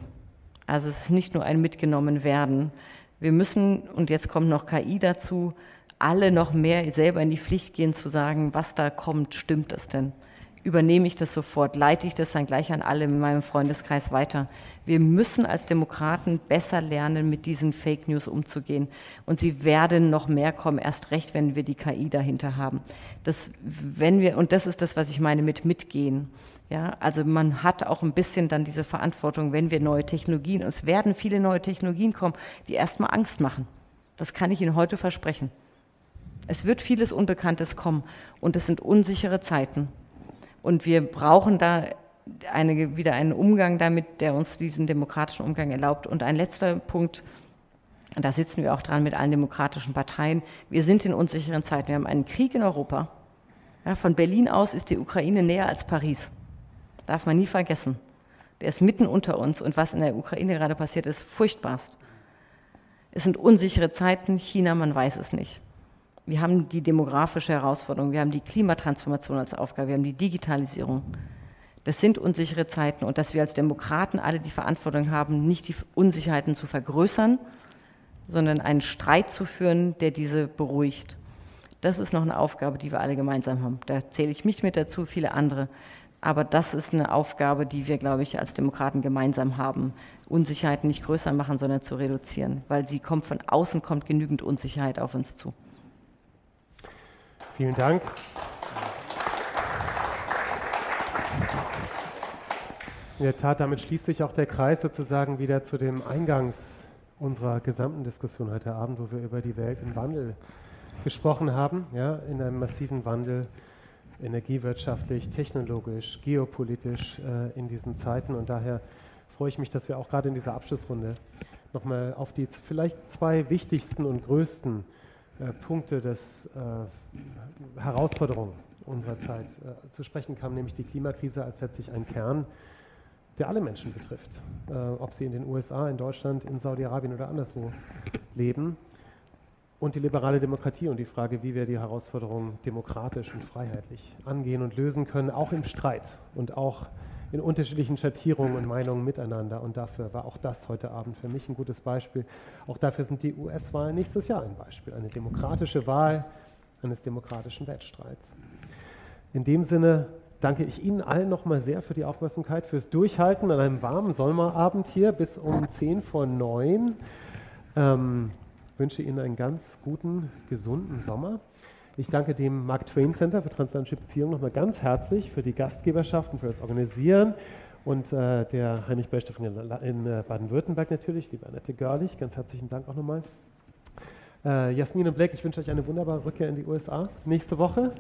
Also es ist nicht nur ein Mitgenommen werden. Wir müssen, und jetzt kommt noch KI dazu, alle noch mehr selber in die Pflicht gehen zu sagen, was da kommt, stimmt das denn? Übernehme ich das sofort, leite ich das dann gleich an alle in meinem Freundeskreis weiter. Wir müssen als Demokraten besser lernen, mit diesen Fake News umzugehen. Und sie werden noch mehr kommen, erst recht, wenn wir die KI dahinter haben. Das, wenn wir, und das ist das, was ich meine mit mitgehen. Ja, also man hat auch ein bisschen dann diese Verantwortung, wenn wir neue Technologien, es werden viele neue Technologien kommen, die erstmal Angst machen. Das kann ich Ihnen heute versprechen. Es wird vieles Unbekanntes kommen und es sind unsichere Zeiten. Und wir brauchen da eine, wieder einen Umgang damit, der uns diesen demokratischen Umgang erlaubt. Und ein letzter Punkt, da sitzen wir auch dran mit allen demokratischen Parteien. Wir sind in unsicheren Zeiten. Wir haben einen Krieg in Europa. Ja, von Berlin aus ist die Ukraine näher als Paris. Darf man nie vergessen. Der ist mitten unter uns und was in der Ukraine gerade passiert ist, furchtbarst. Es sind unsichere Zeiten. China, man weiß es nicht. Wir haben die demografische Herausforderung, wir haben die Klimatransformation als Aufgabe, wir haben die Digitalisierung. Das sind unsichere Zeiten und dass wir als Demokraten alle die Verantwortung haben, nicht die Unsicherheiten zu vergrößern, sondern einen Streit zu führen, der diese beruhigt. Das ist noch eine Aufgabe, die wir alle gemeinsam haben. Da zähle ich mich mit dazu, viele andere. Aber das ist eine Aufgabe, die wir, glaube ich, als Demokraten gemeinsam haben. Unsicherheiten nicht größer machen, sondern zu reduzieren, weil sie kommt von außen, kommt genügend Unsicherheit auf uns zu. Vielen Dank. In der Tat, damit schließt sich auch der Kreis sozusagen wieder zu dem Eingangs unserer gesamten Diskussion heute Abend, wo wir über die Welt im Wandel gesprochen haben, ja, in einem massiven Wandel, energiewirtschaftlich, technologisch, geopolitisch äh, in diesen Zeiten. Und daher freue ich mich, dass wir auch gerade in dieser Abschlussrunde nochmal auf die vielleicht zwei wichtigsten und größten äh, Punkte des äh, Herausforderungen unserer Zeit äh, zu sprechen kam, nämlich die Klimakrise als letztlich ein Kern, der alle Menschen betrifft, äh, ob sie in den USA, in Deutschland, in Saudi-Arabien oder anderswo leben. Und die liberale Demokratie und die Frage, wie wir die Herausforderungen demokratisch und freiheitlich angehen und lösen können, auch im Streit und auch in unterschiedlichen Schattierungen und Meinungen miteinander. Und dafür war auch das heute Abend für mich ein gutes Beispiel. Auch dafür sind die US-Wahlen nächstes Jahr ein Beispiel. Eine demokratische Wahl eines demokratischen Wettstreits. In dem Sinne danke ich Ihnen allen nochmal sehr für die Aufmerksamkeit, fürs Durchhalten an einem warmen Sommerabend hier bis um 10 vor 9. Ähm, wünsche Ihnen einen ganz guten, gesunden Sommer. Ich danke dem Mark Twain Center für transatlantische Beziehungen nochmal ganz herzlich für die Gastgeberschaft und für das Organisieren und äh, der Heinrich Bell Stiftung in, in äh, Baden-Württemberg natürlich, die Annette Görlich, ganz herzlichen Dank auch nochmal. Äh, Jasmin und Blake, ich wünsche euch eine wunderbare Rückkehr in die USA nächste Woche.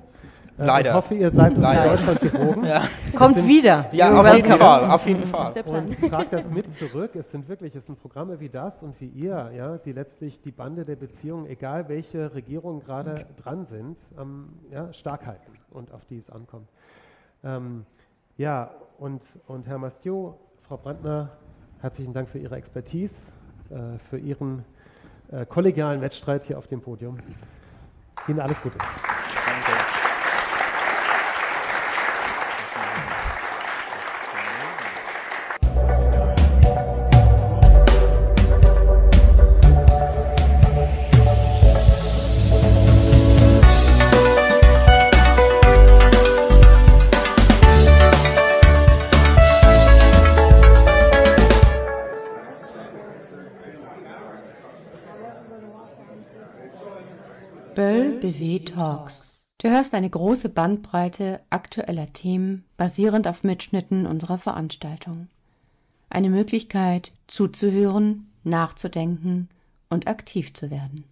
Äh, Leider. Ich hoffe, ihr bleibt uns in Deutschland gewogen. ja. Kommt sind, wieder. Ja, auf jeden Fall. Auf jeden Fall. Und tragt das mit zurück. Es sind wirklich, es sind Programme wie das und wie ihr, ja, die letztlich die Bande der Beziehungen, egal welche Regierungen gerade dran sind, ähm, ja, stark halten und auf die es ankommt. Ähm, ja, und, und Herr Mastio, Frau Brandner, herzlichen Dank für Ihre Expertise, äh, für Ihren äh, kollegialen Wettstreit hier auf dem Podium. Ihnen alles Gute. Talks. Du hörst eine große Bandbreite aktueller Themen basierend auf Mitschnitten unserer Veranstaltung. Eine Möglichkeit zuzuhören, nachzudenken und aktiv zu werden.